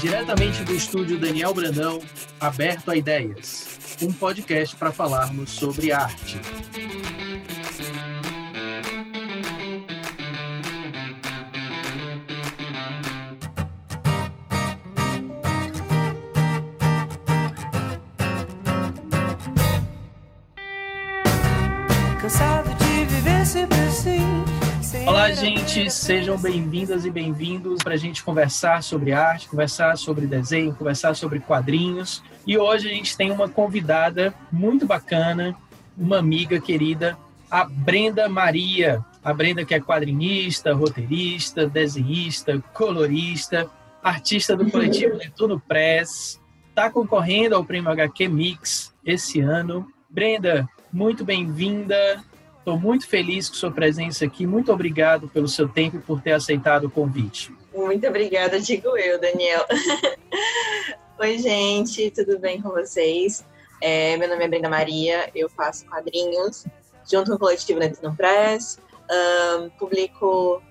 Diretamente do estúdio Daniel Brandão, Aberto a Ideias, um podcast para falarmos sobre arte. Gente, sejam bem-vindas e bem-vindos para a gente conversar sobre arte, conversar sobre desenho, conversar sobre quadrinhos. E hoje a gente tem uma convidada muito bacana, uma amiga querida, a Brenda Maria. A Brenda, que é quadrinista, roteirista, desenhista, colorista, artista do coletivo Netuno Press, está concorrendo ao Prêmio HQ Mix esse ano. Brenda, muito bem-vinda. Estou muito feliz com sua presença aqui. Muito obrigado pelo seu tempo e por ter aceitado o convite. Muito obrigada, digo eu, Daniel. Oi, gente, tudo bem com vocês? É, meu nome é Brenda Maria, eu faço quadrinhos junto com o coletivo Netuno Press. Um, publico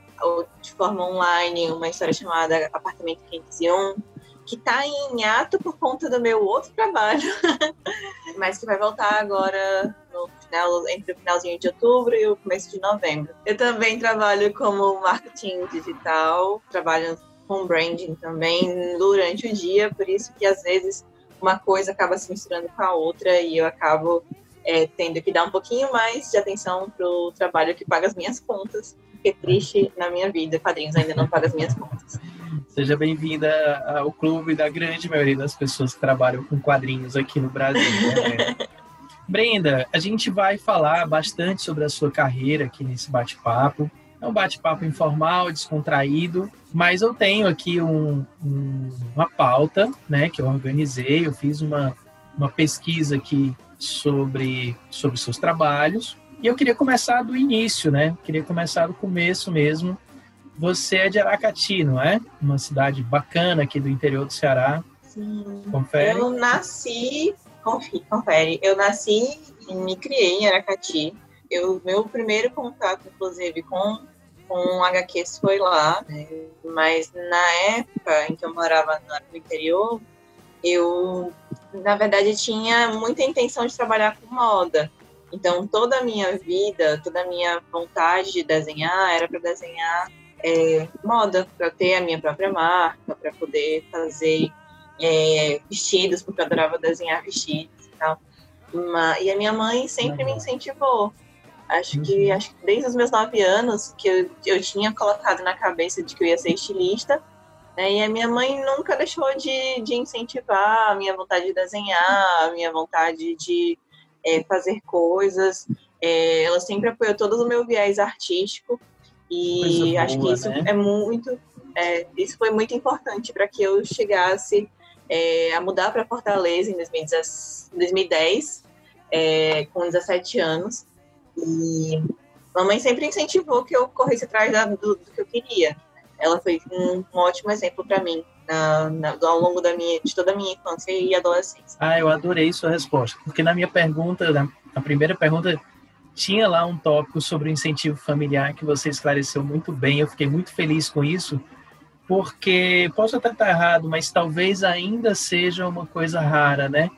de forma online uma história chamada Apartamento 501, que está em ato por conta do meu outro trabalho, mas que vai voltar agora no final, entre o finalzinho de outubro e o começo de novembro. Eu também trabalho como marketing digital, trabalho com branding também durante o dia, por isso que às vezes uma coisa acaba se misturando com a outra e eu acabo é, tendo que dar um pouquinho mais de atenção para o trabalho que paga as minhas contas, porque triste na minha vida, quadrinhos ainda não paga as minhas contas. Seja bem-vinda ao clube da grande maioria das pessoas que trabalham com quadrinhos aqui no Brasil. Né? Brenda, a gente vai falar bastante sobre a sua carreira aqui nesse bate-papo. É um bate-papo informal, descontraído, mas eu tenho aqui um, um, uma pauta, né, que eu organizei. Eu fiz uma, uma pesquisa aqui sobre sobre seus trabalhos e eu queria começar do início, né? Queria começar do começo mesmo. Você é de Aracati, não é? Uma cidade bacana aqui do interior do Ceará. Sim. Confere? Eu nasci confere. Eu nasci e me criei em Aracati. Eu, meu primeiro contato, inclusive, com, com HQs foi lá, né? mas na época em que eu morava no interior, eu, na verdade, tinha muita intenção de trabalhar com moda. Então, toda a minha vida, toda a minha vontade de desenhar era para desenhar é, moda, para ter a minha própria marca, para poder fazer é, vestidos, porque eu adorava desenhar vestidos e tal. Uma, e a minha mãe sempre me incentivou. Acho que, uhum. acho que desde os meus nove anos que eu, eu tinha colocado na cabeça de que eu ia ser estilista. Né, e a minha mãe nunca deixou de, de incentivar a minha vontade de desenhar, a minha vontade de é, fazer coisas. É, ela sempre apoiou todo o meu viés artístico. E boa, acho que isso né? é muito. É, isso foi muito importante para que eu chegasse é, a mudar para Fortaleza em 2010, é, com 17 anos. E mamãe sempre incentivou que eu corresse atrás da, do, do, que eu queria. Ela foi um, um ótimo exemplo para mim na, na, ao longo da minha, de toda a minha infância e adolescência. Ah, eu adorei sua resposta, porque na minha pergunta, na, na primeira pergunta, tinha lá um tópico sobre o incentivo familiar que você esclareceu muito bem. Eu fiquei muito feliz com isso, porque posso até estar errado, mas talvez ainda seja uma coisa rara, né?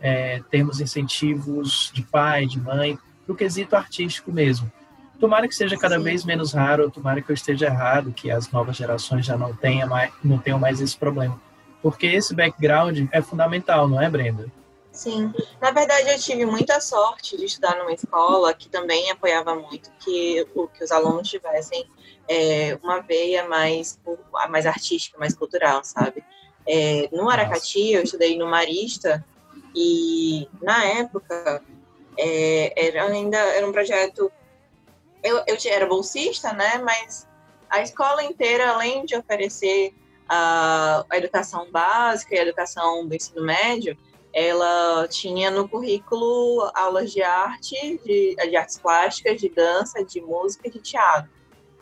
É, termos incentivos de pai, de mãe, para o quesito artístico mesmo. Tomara que seja cada Sim. vez menos raro, tomara que eu esteja errado, que as novas gerações já não tenham mais, não tenham mais esse problema. Porque esse background é fundamental, não é, Brenda? Sim, na verdade eu tive muita sorte de estudar numa escola que também apoiava muito que, que os alunos tivessem é, uma veia mais, mais artística, mais cultural, sabe? É, no Aracati, eu estudei no Marista e, na época, é, era ainda era um projeto... Eu, eu era bolsista, né? Mas a escola inteira, além de oferecer a, a educação básica e a educação do ensino médio, ela tinha no currículo aulas de arte, de, de artes plásticas, de dança, de música e de teatro.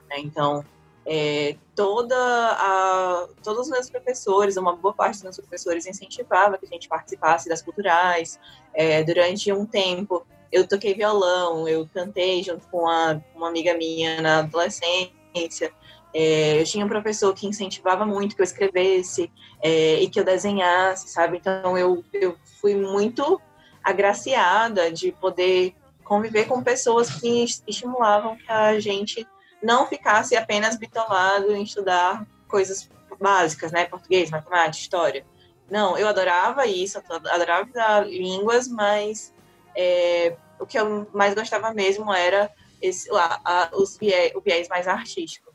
Né? Então, é, toda a, todos os meus professores, uma boa parte dos meus professores incentivava que a gente participasse das culturais. É, durante um tempo, eu toquei violão, eu cantei junto com uma, uma amiga minha na adolescência. É, eu tinha um professor que incentivava muito que eu escrevesse é, e que eu desenhasse, sabe? Então eu, eu fui muito agraciada de poder conviver com pessoas que estimulavam que a gente não ficasse apenas bitolado em estudar coisas básicas, né? Português, matemática, história. Não, eu adorava isso, adorava línguas, mas é, o que eu mais gostava mesmo era esse, a, a, os o viés mais artístico.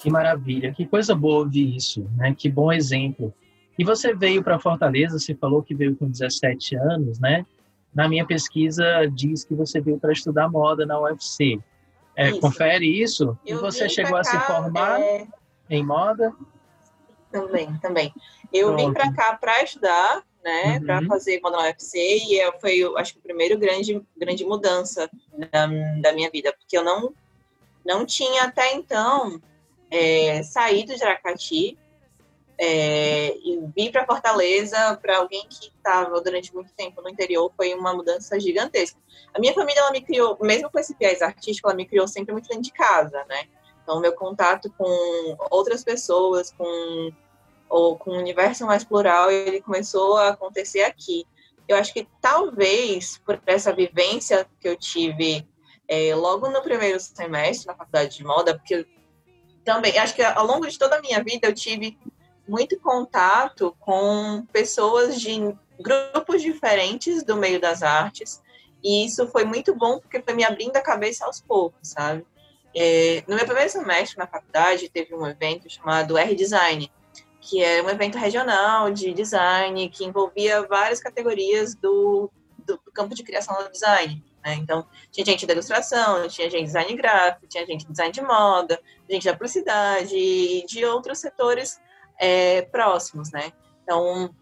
Que maravilha, que coisa boa ouvir isso, né? Que bom exemplo. E você veio para Fortaleza, você falou que veio com 17 anos, né? Na minha pesquisa diz que você veio para estudar moda na UFC. É, isso. Confere isso? Eu e você chegou a se formar é... em moda? Também, também. Eu Pronto. vim para cá para estudar, né, uhum. para fazer moda na UFC e foi, acho que, a primeira grande, grande mudança da, da minha vida, porque eu não, não tinha até então é, saído de Aracati é, e vir para Fortaleza para alguém que estava durante muito tempo no interior foi uma mudança gigantesca. A minha família ela me criou, mesmo com esse viés artístico, ela me criou sempre muito dentro de casa, né? Então meu contato com outras pessoas, com ou com o universo mais plural, ele começou a acontecer aqui. Eu acho que talvez por essa vivência que eu tive é, logo no primeiro semestre na faculdade de moda, porque também acho que ao longo de toda a minha vida eu tive muito contato com pessoas de grupos diferentes do meio das artes, e isso foi muito bom porque foi me abrindo a cabeça aos poucos, sabe? É, no meu primeiro semestre na faculdade, teve um evento chamado R-Design, que é um evento regional de design que envolvia várias categorias do, do campo de criação do design. Né? Então, tinha gente da ilustração, tinha gente de design gráfico, tinha gente de design de moda, gente da publicidade e de outros setores é, próximos, né? Então,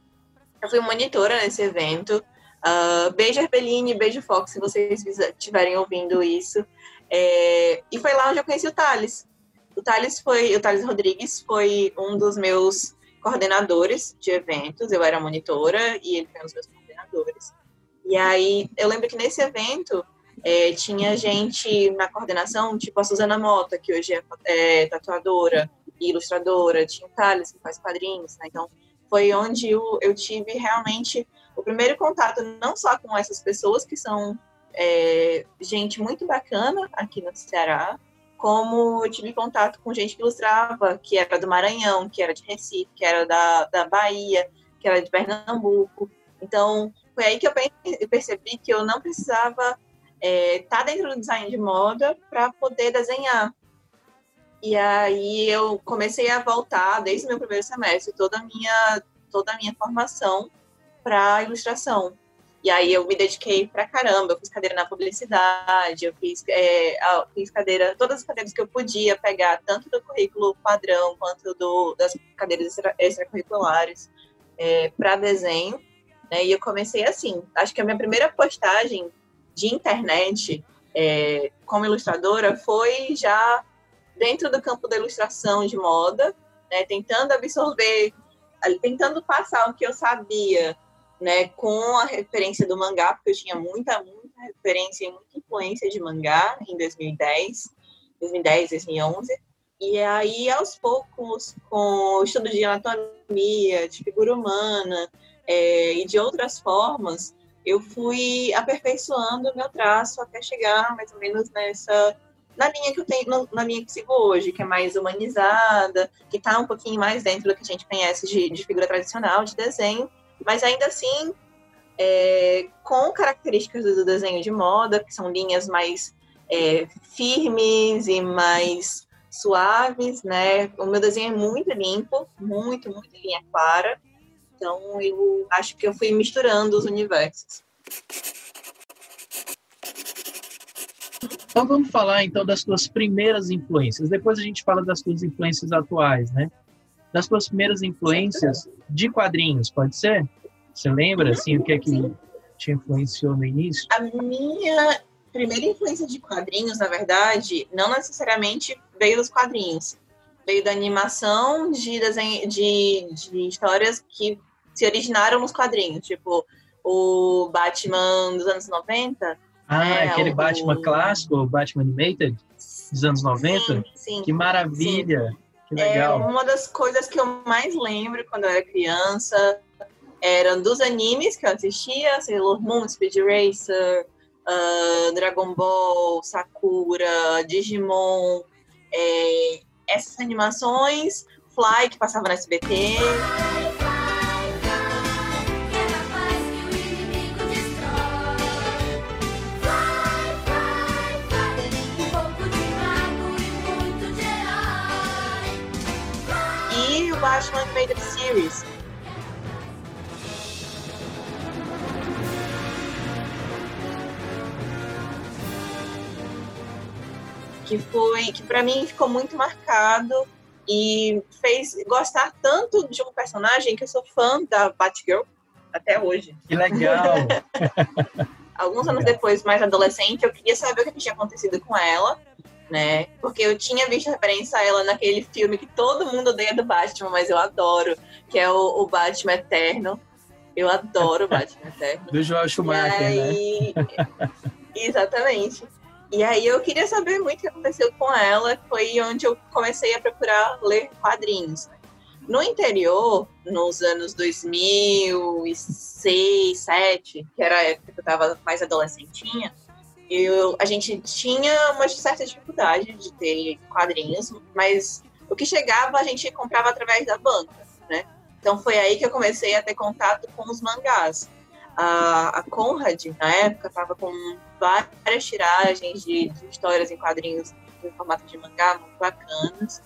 eu fui monitora nesse evento. Uh, beijo Arbelline, beijo Fox, se vocês estiverem ouvindo isso. É, e foi lá onde eu conheci o Thales. Thales foi, o Thales Rodrigues foi um dos meus coordenadores de eventos. Eu era monitora e ele foi um dos meus coordenadores. E aí, eu lembro que nesse evento é, tinha gente na coordenação, tipo a Suzana Mota, que hoje é, é tatuadora, ilustradora, tinha o Thales, que faz quadrinhos, né? Então, foi onde eu, eu tive realmente o primeiro contato, não só com essas pessoas que são é, gente muito bacana aqui no Ceará, como eu tive contato com gente que ilustrava, que era do Maranhão, que era de Recife, que era da, da Bahia, que era de Pernambuco. Então, foi aí que eu percebi que eu não precisava estar é, tá dentro do design de moda para poder desenhar. E aí eu comecei a voltar desde o meu primeiro semestre toda a minha toda a minha formação para ilustração. E aí eu me dediquei pra caramba, eu fiz cadeira na publicidade, eu fiz, é, fiz cadeira, todas as cadeiras que eu podia pegar, tanto do currículo padrão quanto do, das cadeiras extra, extracurriculares é, para desenho. Né? E eu comecei assim. Acho que a minha primeira postagem de internet é, como ilustradora foi já dentro do campo da ilustração de moda, né, tentando absorver, tentando passar o que eu sabia, né, com a referência do mangá, porque eu tinha muita, muita referência e muita influência de mangá em 2010, 2010, 2011. E aí, aos poucos, com o estudo de anatomia, de figura humana é, e de outras formas, eu fui aperfeiçoando o meu traço até chegar mais ou menos nessa na linha que eu tenho, na linha que sigo hoje, que é mais humanizada, que está um pouquinho mais dentro do que a gente conhece de, de figura tradicional, de desenho, mas ainda assim é, com características do desenho de moda, que são linhas mais é, firmes e mais suaves, né? O meu desenho é muito limpo, muito, muito linha clara. Então eu acho que eu fui misturando os universos. Então vamos falar então das suas primeiras influências. Depois a gente fala das suas influências atuais, né? Das suas primeiras influências de quadrinhos, pode ser? Você lembra assim o que é que te influenciou no início? A minha primeira influência de quadrinhos, na verdade, não necessariamente veio dos quadrinhos. Veio da animação de desenho de, de histórias que se originaram nos quadrinhos, tipo o Batman dos anos 90, Ah, é, aquele o... Batman clássico, o Batman Animated, dos anos 90? Sim, sim. Que maravilha! Sim. É, uma das coisas que eu mais lembro quando eu era criança eram dos animes que eu assistia, Sailor Moon, Speed Racer, uh, Dragon Ball, Sakura, Digimon, é, essas animações, Fly, que passava no SBT. Batman Animated Series, que foi que para mim ficou muito marcado e fez gostar tanto de um personagem que eu sou fã da Batgirl até hoje. Que legal! Alguns anos depois, mais adolescente, eu queria saber o que tinha acontecido com ela, né? Porque eu tinha visto referência a ela naquele filme que todo mundo odeia do Batman, mas eu adoro, que é o, o Batman Eterno. Eu adoro o Batman Eterno. Do Joel Schumacher, aí... né? Exatamente. E aí eu queria saber muito o que aconteceu com ela, foi onde eu comecei a procurar ler quadrinhos. No interior, nos anos 2006, 2007, que era a época que eu estava mais adolescentinha, eu, a gente tinha uma certa dificuldade de ter quadrinhos, mas o que chegava a gente comprava através da banca, né? Então foi aí que eu comecei a ter contato com os mangás a, a Conrad, na época, estava com várias tiragens de, de, histórias em quadrinhos em formato de mangá muito bacanas.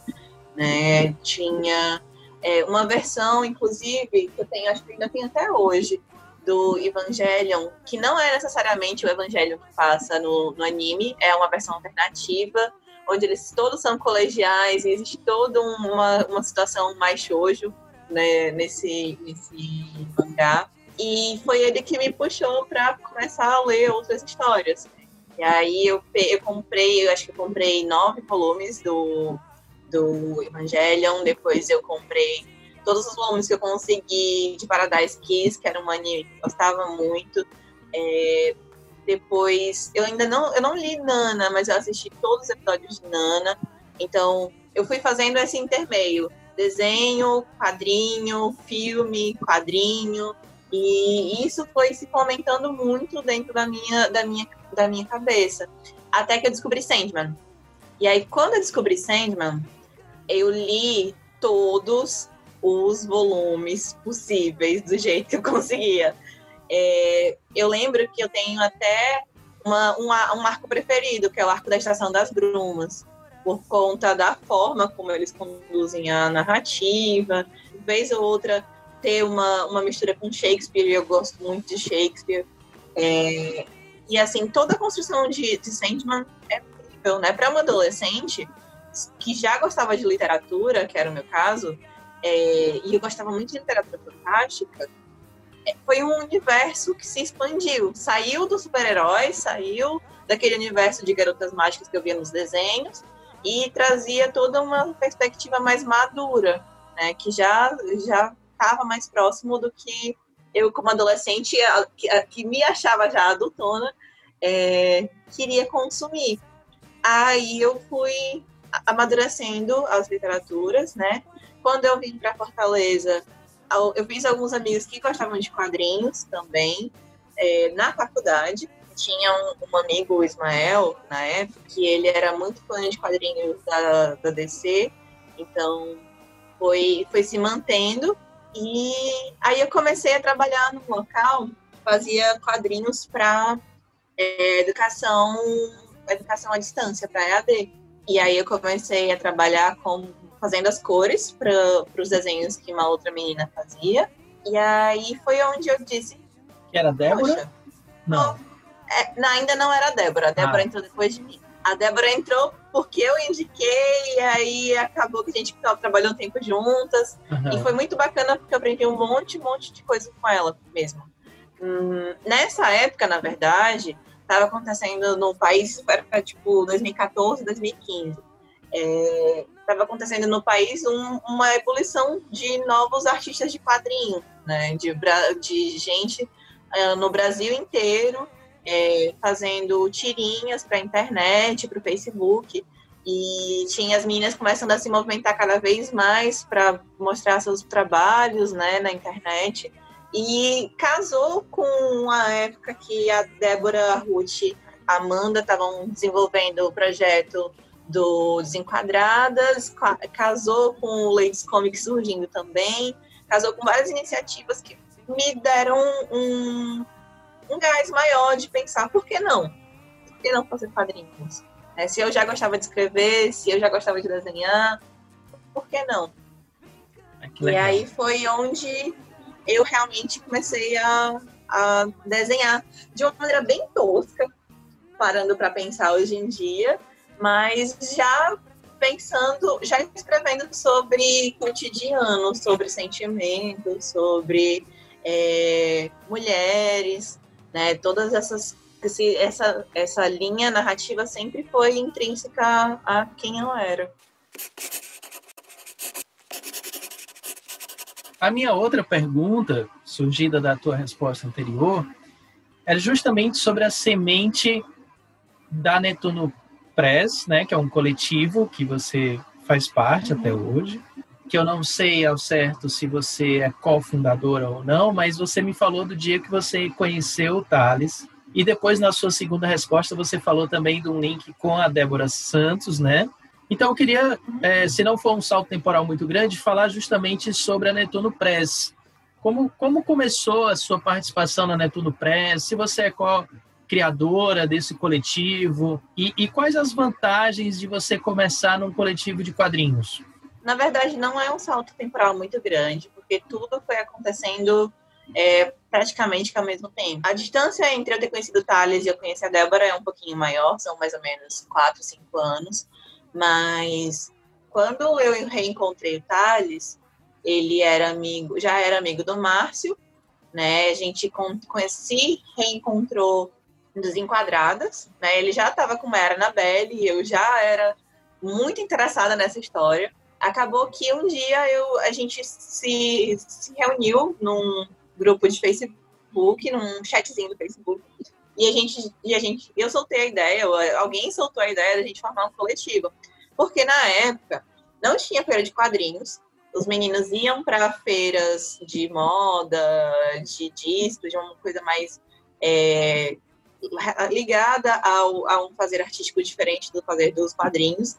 Né? Tinha é, uma versão, inclusive, que eu tenho, acho que ainda tem até hoje, do Evangelion, que não é necessariamente o Evangelion que passa no, no anime, é uma versão alternativa, onde eles todos são colegiais e existe toda uma, uma situação mais shoujo né, nesse, nesse mangá. E foi ele que me puxou para começar a ler outras histórias. E aí eu, eu comprei, eu acho que eu comprei nove volumes do, do Evangelion, depois eu comprei todos os volumes que eu consegui de Paradise Kiss, que era um anime que eu gostava muito. É, depois, eu ainda não, eu não li Nana, mas eu assisti todos os episódios de Nana. Então, eu fui fazendo esse intermeio: desenho, quadrinho, filme, quadrinho. E isso foi se fomentando muito dentro da minha, da minha, da minha cabeça. Até que eu descobri Sandman. E aí, quando eu descobri Sandman, eu li todos os volumes possíveis do jeito que eu conseguia. É, eu lembro que eu tenho até uma, um, um arco preferido, que é o arco da Estação das Brumas, por conta da forma como eles conduzem a narrativa. Vez ou outra ter uma, uma mistura com Shakespeare, eu gosto muito de Shakespeare. É, e assim, toda a construção de, de Sandman é incrível, né? Para uma adolescente que já gostava de literatura, que era o meu caso, é, e eu gostava muito de literatura fantástica, é, foi um universo que se expandiu. Saiu dos super-heróis, saiu daquele universo de garotas mágicas que eu via nos desenhos, e trazia toda uma perspectiva mais madura, né? Que já, já estava mais próximo do que eu, como adolescente, que, me achava já adultona, é, queria consumir. Aí eu fui amadurecendo as literaturas, né? Quando eu vim para Fortaleza, eu fiz alguns amigos que gostavam de quadrinhos também, é, na faculdade. Tinha um, um, amigo, o Ismael, na época, que ele era muito fã de quadrinhos da, da DC, então foi, foi se mantendo. E aí eu comecei a trabalhar no local, fazia quadrinhos para é, educação, educação à distância, para EAD. E aí eu comecei a trabalhar com fazendo as cores para os desenhos que uma outra menina fazia. E aí foi onde eu disse. Que era Débora? Não. É, não. Ainda não era a Débora. A Débora ah. entrou depois de mim. A Débora entrou porque eu indiquei, e aí acabou que a gente trabalhou um tempo juntas. Uhum. E foi muito bacana porque eu aprendi um monte, um monte de coisa com ela mesmo. Hum, nessa época, na verdade, estava acontecendo no país, era tipo 2014, 2015. Estava acontecendo no país um, uma ebulição de novos artistas de quadrinho, né? De, de gente uh, no Brasil inteiro é, fazendo tirinhas para a internet, para o Facebook. E tinha as meninas começando a se movimentar cada vez mais para mostrar seus trabalhos né, na internet. E casou com a época que a Débora Ruth a Amanda estavam desenvolvendo o projeto do Desenquadradas, casou com o Ladies Comics surgindo também, casou com várias iniciativas que me deram um, um gás maior de pensar, por que não? Por que não fazer quadrinhos? É, se eu já gostava de escrever, se eu já gostava de desenhar, por que não? Ah, que e aí foi onde eu realmente comecei a, a desenhar de uma maneira bem tosca, parando para pensar hoje em dia, mas já pensando, já escrevendo sobre cotidiano, sobre sentimentos, sobre é, mulheres, né? Todas essas esse, essa essa linha narrativa sempre foi intrínseca a quem eu era. A minha outra pergunta, surgida da tua resposta anterior, era justamente sobre a semente da Netuno Press, né, que é um coletivo que você faz parte até hoje, que eu não sei ao certo se você é cofundadora ou não, mas você me falou do dia que você conheceu o Thales, e depois na sua segunda resposta você falou também de um link com a Débora Santos, né? Então eu queria, é, se não for um salto temporal muito grande, falar justamente sobre a Netuno Press. Como, como começou a sua participação na Netuno Press? Se você é qual criadora desse coletivo? E, e, quais as vantagens de você começar num coletivo de quadrinhos? Na verdade, não é um salto temporal muito grande, porque tudo foi acontecendo é, praticamente ao mesmo tempo. A distância entre eu ter conhecido o Thales e eu conhecer a Débora é um pouquinho maior, são mais ou menos 4, 5 anos, mas quando eu reencontrei o Thales, ele era amigo, já era amigo do Márcio, né? A gente conheci, reencontrou desenquadradas, né? Ele já estava com Era Annabelle e eu já era muito interessada nessa história. Acabou que um dia eu, a gente se, se reuniu num grupo de Facebook, num chatzinho do Facebook, e a gente, e a gente, eu soltei a ideia, alguém soltou a ideia da gente formar um coletivo, porque na época não tinha feira de quadrinhos, os meninos iam para feiras de moda, de discos, de uma coisa mais é, ligada ao, a um fazer artístico diferente do fazer dos quadrinhos.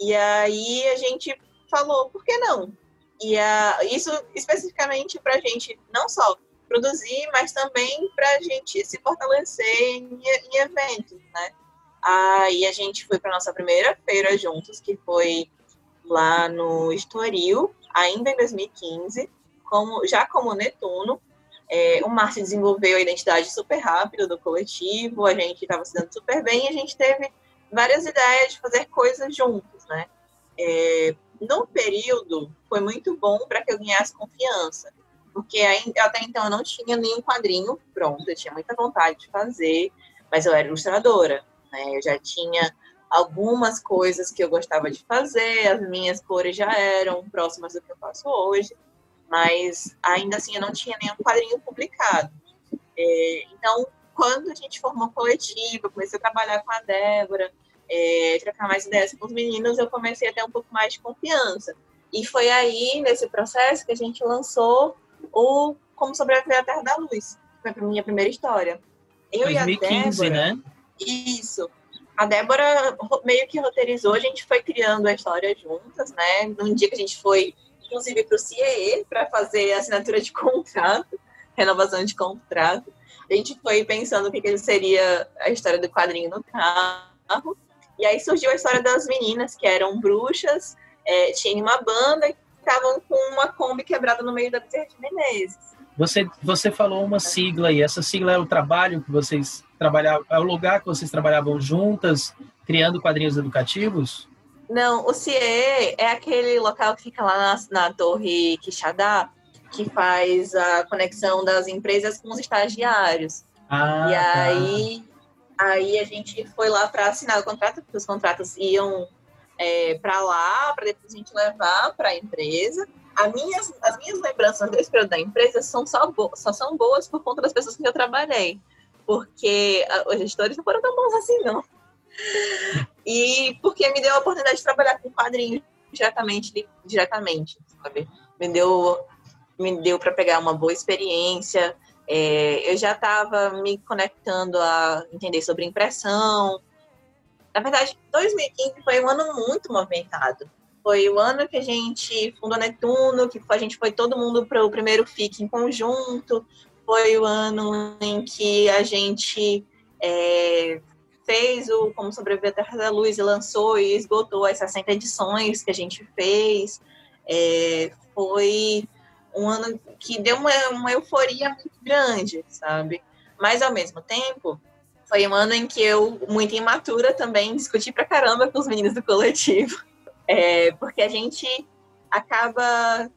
E aí a gente falou, por que não? E isso especificamente para a gente não só produzir, mas também para a gente se fortalecer em, em eventos, né? Aí a gente foi para nossa primeira feira juntos, que foi lá no Estoril, ainda em 2015, como, já como Netuno, é, o Márcio desenvolveu a identidade super rápido do coletivo, a gente estava se dando super bem e a gente teve várias ideias de fazer coisas juntos, né? É, no período, foi muito bom para que eu ganhasse confiança, porque até então eu não tinha nenhum quadrinho pronto, eu tinha muita vontade de fazer, mas eu era ilustradora, né? Eu já tinha algumas coisas que eu gostava de fazer, as minhas cores já eram próximas do que eu faço hoje mas ainda assim eu não tinha nenhum quadrinho publicado. É, então, quando a gente formou coletiva, comecei a trabalhar com a Débora, é, trocar mais ideias com os meninos, eu comecei a ter um pouco mais de confiança. E foi aí, nesse processo, que a gente lançou o Como Sobreviver à Terra da Luz, foi a minha primeira história. Eu 2015, e a Débora, né? Isso. A Débora meio que roteirizou, a gente foi criando a história juntas, né? Num dia que a gente foi inclusive para o CIE, para fazer assinatura de contrato, renovação de contrato. A gente foi pensando o que, que seria a história do quadrinho no carro. E aí surgiu a história das meninas, que eram bruxas, é, uma banda e estavam com uma Kombi quebrada no meio da Bezerra de Menezes. Você, você falou uma sigla e essa sigla é o trabalho que vocês trabalhavam, é o lugar que vocês trabalhavam juntas, criando quadrinhos educativos? Não, o CIE é aquele local que fica lá na, na Torre Quixadá, que faz a conexão das empresas com os estagiários. Ah, e tá. aí, aí a gente foi lá para assinar o contrato, porque os contratos iam é, para lá, para depois a gente levar para a empresa. As minhas, as minhas lembranças desse período da empresa são só, só são boas por conta das pessoas que eu trabalhei. porque os gestores não foram tão bons assim, não. E porque me deu a oportunidade de trabalhar com quadrinhos diretamente, diretamente, sabe? Me deu, me deu para pegar uma boa experiência. É, eu já estava me conectando a entender sobre impressão. Na verdade, 2015 foi um ano muito movimentado. Foi o ano que a gente fundou Netuno, que a gente foi todo mundo para o primeiro FIC em conjunto. Foi o ano em que a gente é, fez o Como Sobreviver à Terra da Luz e lançou e esgotou as 60 edições que a gente fez. É, foi um ano que deu uma, uma euforia muito grande, sabe? Mas, ao mesmo tempo, foi um ano em que eu, muito imatura também, discuti pra caramba com os meninos do coletivo. É, porque a gente acaba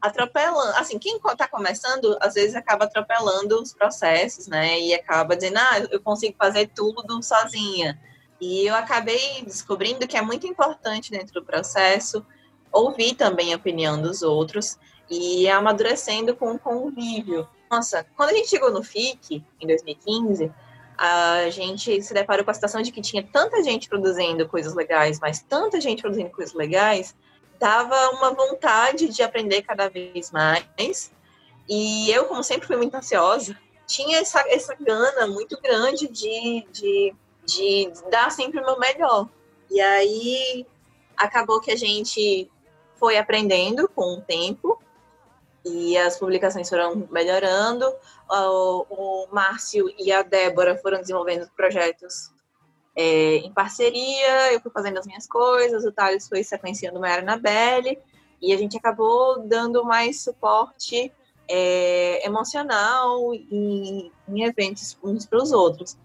atropelando, assim, quem está começando, às vezes acaba atropelando os processos, né? E acaba dizendo, ah, eu consigo fazer tudo sozinha. E eu acabei descobrindo que é muito importante dentro do processo ouvir também a opinião dos outros e amadurecendo com o convívio. Nossa, quando a gente chegou no FIC, em 2015, a gente se deparou com a situação de que tinha tanta gente produzindo coisas legais, mas tanta gente produzindo coisas legais, dava uma vontade de aprender cada vez mais. E eu, como sempre fui muito ansiosa, tinha essa, essa gana muito grande de, de, de dar sempre o meu melhor. E aí acabou que a gente foi aprendendo com o tempo e as publicações foram melhorando. O, o Márcio e a Débora foram desenvolvendo projetos é, em parceria, eu fui fazendo as minhas coisas, o Thales foi sequenciando uma Anabelle, e a gente acabou dando mais suporte é, emocional em, em, eventos uns para os outros.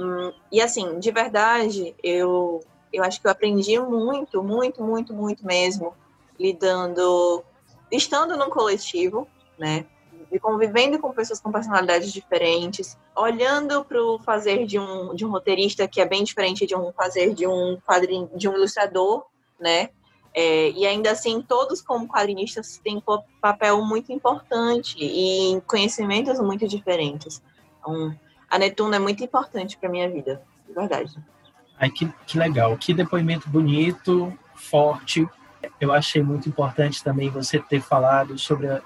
Hum, e assim, de verdade, eu, eu acho que eu aprendi muito, muito, muito, muito mesmo, lidando, estando num coletivo, né? E convivendo com pessoas com personalidades diferentes, olhando para o fazer de um, de um roteirista que é bem diferente de um fazer de um quadrinho, de um ilustrador, né? É, e ainda assim, todos como quadrinistas têm um papel muito importante e conhecimentos muito diferentes. Então, a Netuno é muito importante para minha vida, de verdade. Ai, que, que legal, que depoimento bonito, forte. Eu achei muito importante também você ter falado sobre a,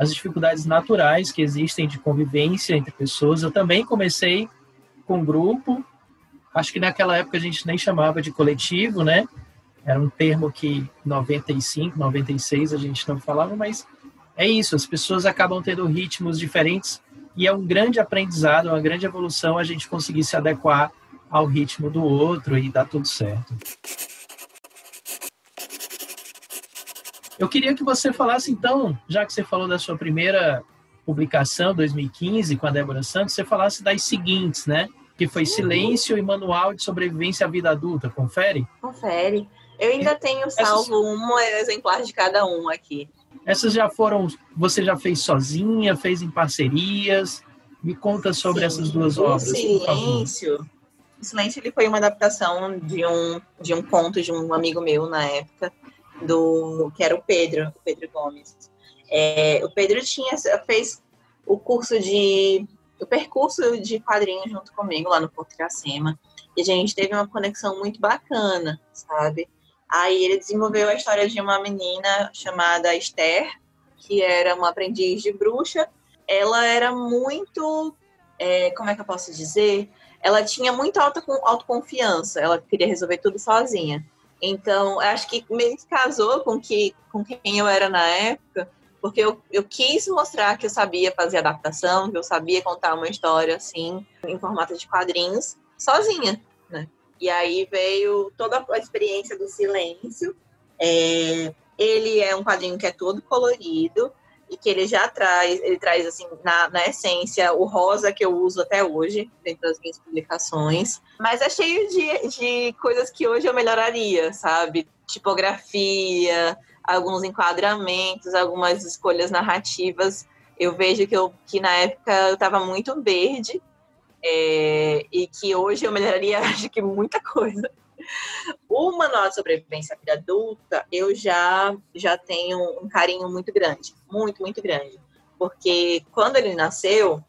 as dificuldades naturais que existem de convivência entre pessoas. Eu também comecei com grupo, acho que naquela época a gente nem chamava de coletivo, né? Era um termo que 95, 96 a gente não falava, mas é isso, as pessoas acabam tendo ritmos diferentes e é um grande aprendizado, uma grande evolução a gente conseguir se adequar ao ritmo do outro e dar tudo certo. Eu queria que você falasse, então, já que você falou da sua primeira publicação, 2015, com a Débora Santos, você falasse das seguintes, né? Que foi Silêncio e Manual de Sobrevivência à Vida Adulta. Confere? Confere. Eu ainda tenho salvo Essas... um exemplar de cada um aqui. Essas já foram. Você já fez sozinha, fez em parcerias? Me conta sobre Sim, essas duas obras. Silêncio. O Silêncio ele foi uma adaptação de um, de um conto de um amigo meu na época, do que era o Pedro, o Pedro Gomes. É, o Pedro tinha fez o curso de o percurso de quadrinhos junto comigo lá no Porto Iracema e a gente teve uma conexão muito bacana, sabe? Aí ele desenvolveu a história de uma menina chamada Esther, que era uma aprendiz de bruxa. Ela era muito, é, como é que eu posso dizer? Ela tinha muita auto, autoconfiança, ela queria resolver tudo sozinha. Então, acho que meio que casou com, que, com quem eu era na época, porque eu, eu quis mostrar que eu sabia fazer adaptação, que eu sabia contar uma história assim, em formato de quadrinhos, sozinha, né? E aí veio toda a experiência do silêncio. É, ele é um quadrinho que é todo colorido, e que ele já traz, ele traz assim, na, na essência, o rosa que eu uso até hoje, dentro das minhas publicações. Mas é cheio de, de coisas que hoje eu melhoraria, sabe? Tipografia, alguns enquadramentos, algumas escolhas narrativas. Eu vejo que, eu, que na época eu estava muito verde é, e que hoje eu melhoraria, acho que muita coisa. O manual de sobrevivência à vida adulta, eu já, já tenho um carinho muito grande, muito, muito grande. Porque quando ele nasceu,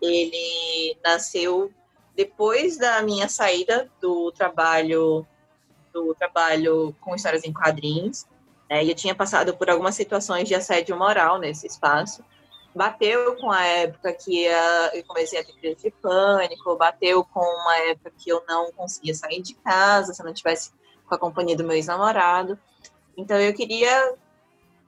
ele nasceu depois da minha saída do trabalho do trabalho com histórias em quadrinhos. Né? eu tinha passado por algumas situações de assédio moral nesse espaço. Bateu com a época que eu comecei a ter crise de pânico, bateu com uma época que eu não conseguia sair de casa se eu não tivesse com a companhia do meu ex-namorado. Então eu queria,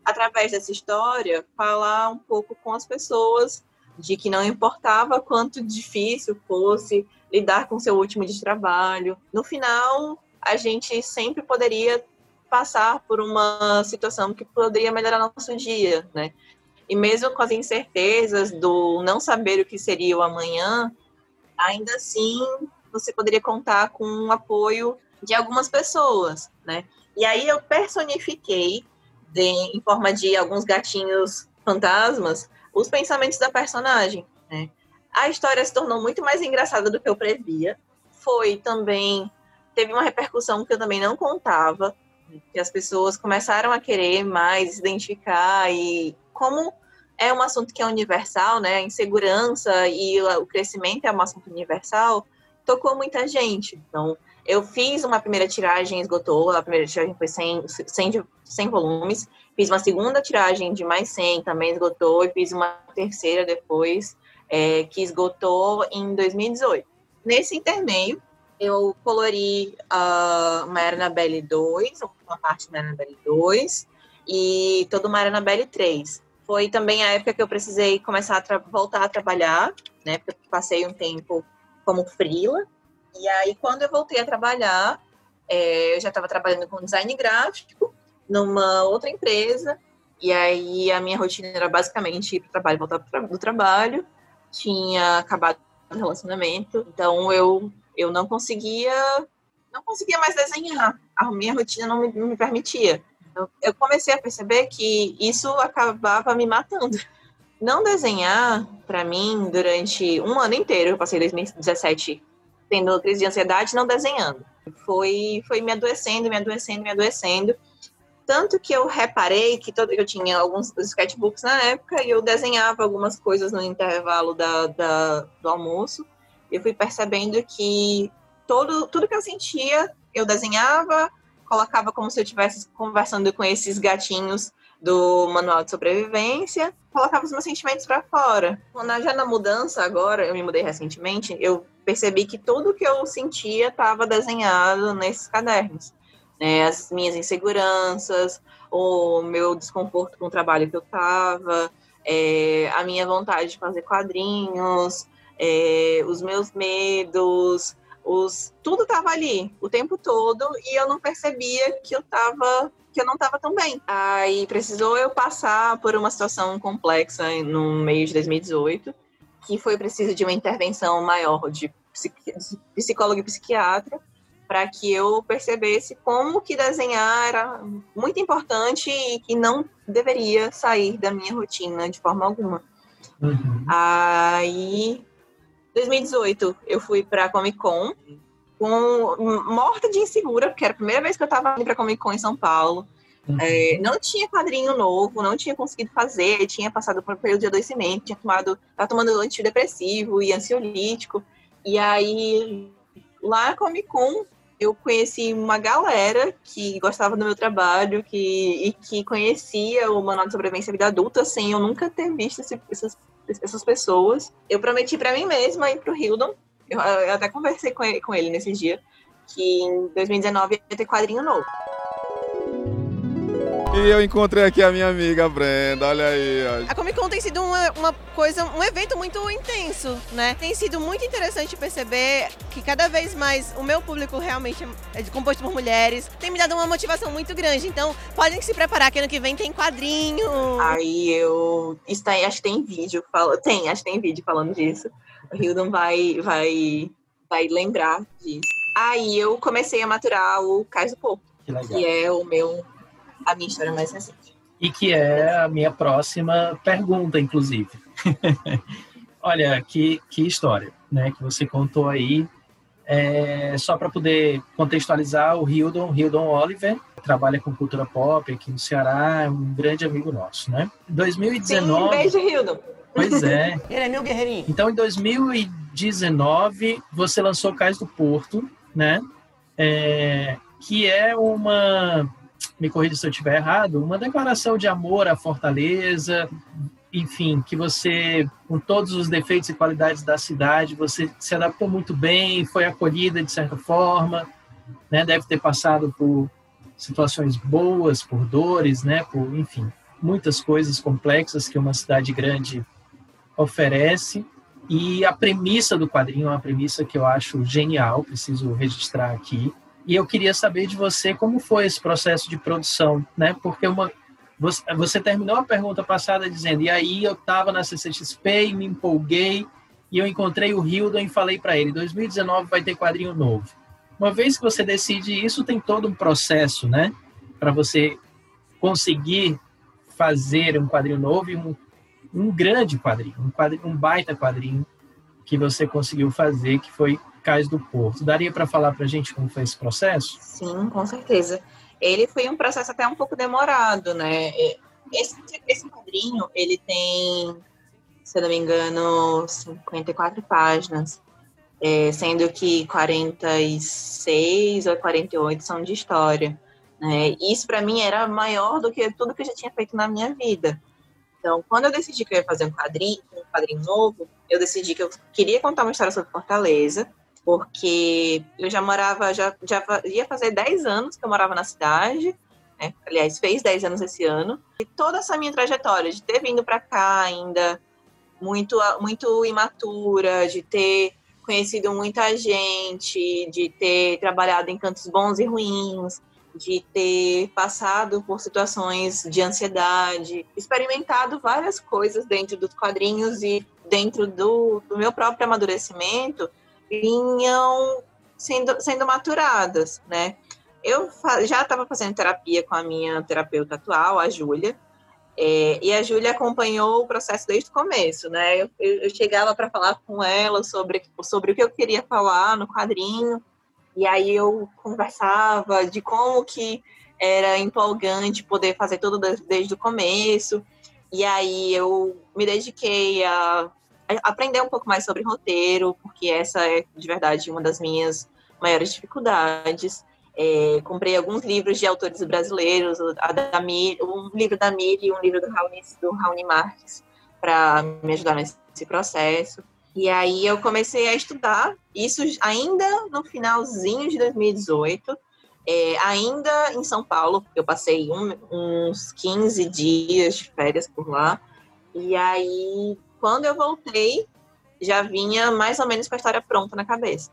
através dessa história, falar um pouco com as pessoas de que não importava quanto difícil fosse lidar com seu último de trabalho. No final, a gente sempre poderia passar por uma situação que poderia melhorar nosso dia, né? E mesmo com as incertezas do não saber o que seria o amanhã, ainda assim você poderia contar com o apoio de algumas pessoas, né? E aí eu personifiquei de, em forma de alguns gatinhos fantasmas os pensamentos da personagem, né? A história se tornou muito mais engraçada do que eu previa. Foi também teve uma repercussão que eu também não contava, que as pessoas começaram a querer mais identificar e como é um assunto que é universal, né? A insegurança e o crescimento é um assunto universal, tocou muita gente. Então, eu fiz uma primeira tiragem, esgotou, a primeira tiragem foi 100, 100, 100 volumes, fiz uma segunda tiragem de mais 100, também esgotou, e fiz uma terceira depois, é, que esgotou em 2018. Nesse intermeio, eu colori uh, uma Annabelle 2, uma parte da Annabelle 2 e toda uma Annabelle 3. Foi também a época que eu precisei começar a voltar a trabalhar, né? Porque eu passei um tempo como frila. E aí, quando eu voltei a trabalhar, é, eu já estava trabalhando com design gráfico numa outra empresa. E aí, a minha rotina era basicamente ir para o trabalho, voltar do trabalho. Tinha acabado o relacionamento. Então, eu eu não conseguia não conseguia mais desenhar. A minha rotina não me, não me permitia. Eu, eu comecei a perceber que isso acabava me matando. Não desenhar, para mim, durante um ano inteiro, eu passei 2017 tendo crise de ansiedade, não desenhando. Foi, foi me adoecendo, me adoecendo, me adoecendo. Tanto que eu reparei que todo, eu tinha alguns sketchbooks na época e eu desenhava algumas coisas no intervalo da, da do almoço eu fui percebendo que todo, tudo que eu sentia, eu desenhava, colocava como se eu estivesse conversando com esses gatinhos do manual de sobrevivência, colocava os meus sentimentos para fora. Já na mudança agora, eu me mudei recentemente, eu percebi que tudo que eu sentia estava desenhado nesses cadernos. Né? As minhas inseguranças, o meu desconforto com o trabalho que eu estava, é, a minha vontade de fazer quadrinhos, é, os meus medos, os tudo estava ali o tempo todo e eu não percebia que eu tava que eu não estava tão bem. Aí precisou eu passar por uma situação complexa no meio de 2018, que foi preciso de uma intervenção maior de psicólogo e psiquiatra para que eu percebesse como que desenhar era muito importante e que não deveria sair da minha rotina de forma alguma. Uhum. Aí 2018, eu fui pra Comic Con com morta de insegura, porque era a primeira vez que eu tava indo pra Comic Con em São Paulo. Uhum. É, não tinha quadrinho novo, não tinha conseguido fazer, tinha passado por um período de adoecimento, tinha tomado, tava tomando antidepressivo e ansiolítico. E aí, lá na Comic Con, eu conheci uma galera que gostava do meu trabalho que, e que conhecia o Manual de Sobrevivência Vida Adulta sem eu nunca ter visto esse, essas essas pessoas. Eu prometi para mim mesma ir pro Hildon. Eu, eu até conversei com ele, com ele nesse dia, que em 2019 ia ter quadrinho novo. E eu encontrei aqui a minha amiga Brenda, olha aí. Ó. A Comic Con tem sido uma, uma coisa, um evento muito intenso, né? Tem sido muito interessante perceber que cada vez mais o meu público realmente é composto por mulheres. Tem me dado uma motivação muito grande. Então, podem se preparar que ano que vem tem quadrinho. Aí eu. Está, acho que tem vídeo. Fala, tem, acho que tem vídeo falando disso. O Hildon vai, vai, vai lembrar disso. Aí eu comecei a maturar o Cais do Porto, que, que é o meu a minha história mais recente. E que é a minha próxima pergunta, inclusive. Olha, que, que história, né? Que você contou aí. É, só para poder contextualizar, o Hildon, Hildon Oliver, trabalha com cultura pop aqui no Ceará, é um grande amigo nosso, né? 2019. Sim, beijo, Hildon. Pois é. Ele é meu guerreirinho. Então, em 2019, você lançou Cais do Porto, né? É, que é uma, me corrija se eu estiver errado, uma declaração de amor à Fortaleza, enfim, que você, com todos os defeitos e qualidades da cidade, você se adaptou muito bem, foi acolhida de certa forma, né? Deve ter passado por situações boas, por dores, né? Por, enfim, muitas coisas complexas que uma cidade grande oferece. E a premissa do quadrinho é uma premissa que eu acho genial, preciso registrar aqui. E eu queria saber de você como foi esse processo de produção, né? Porque uma você, terminou a pergunta passada dizendo: "E aí eu estava na CCXP e me empolguei e eu encontrei o Hildon e falei para ele: 2019 vai ter quadrinho novo". Uma vez que você decide isso, tem todo um processo, né? Para você conseguir fazer um quadrinho novo e um, um grande quadrinho, um, quadrinho, um baita quadrinho que você conseguiu fazer, que foi Cais do Porto. Daria para falar para a gente como foi esse processo? Sim, com certeza. Ele foi um processo até um pouco demorado, né? Esse, esse quadrinho, ele tem, se não me engano, 54 páginas, é, sendo que 46 ou 48 são de história. Né? Isso para mim era maior do que tudo que eu já tinha feito na minha vida. Então, quando eu decidi que eu ia fazer um quadrinho, um quadrinho novo, eu decidi que eu queria contar uma história sobre Fortaleza, porque eu já morava, já, já ia fazer 10 anos que eu morava na cidade, né? aliás, fez 10 anos esse ano, e toda essa minha trajetória de ter vindo para cá ainda muito, muito imatura, de ter conhecido muita gente, de ter trabalhado em cantos bons e ruins, de ter passado por situações de ansiedade, experimentado várias coisas dentro dos quadrinhos e dentro do, do meu próprio amadurecimento, vinham sendo, sendo maturadas, né? Eu já estava fazendo terapia com a minha terapeuta atual, a Júlia, é, e a Júlia acompanhou o processo desde o começo, né? Eu, eu chegava para falar com ela sobre, sobre o que eu queria falar no quadrinho, e aí eu conversava de como que era empolgante poder fazer tudo desde o começo. E aí eu me dediquei a aprender um pouco mais sobre roteiro, porque essa é de verdade uma das minhas maiores dificuldades. É, comprei alguns livros de autores brasileiros, um livro da Miri e um livro do Raoni, do Raoni Marques, para me ajudar nesse processo. E aí eu comecei a estudar, isso ainda no finalzinho de 2018, é, ainda em São Paulo, eu passei um, uns 15 dias de férias por lá. E aí, quando eu voltei, já vinha mais ou menos com a história pronta na cabeça.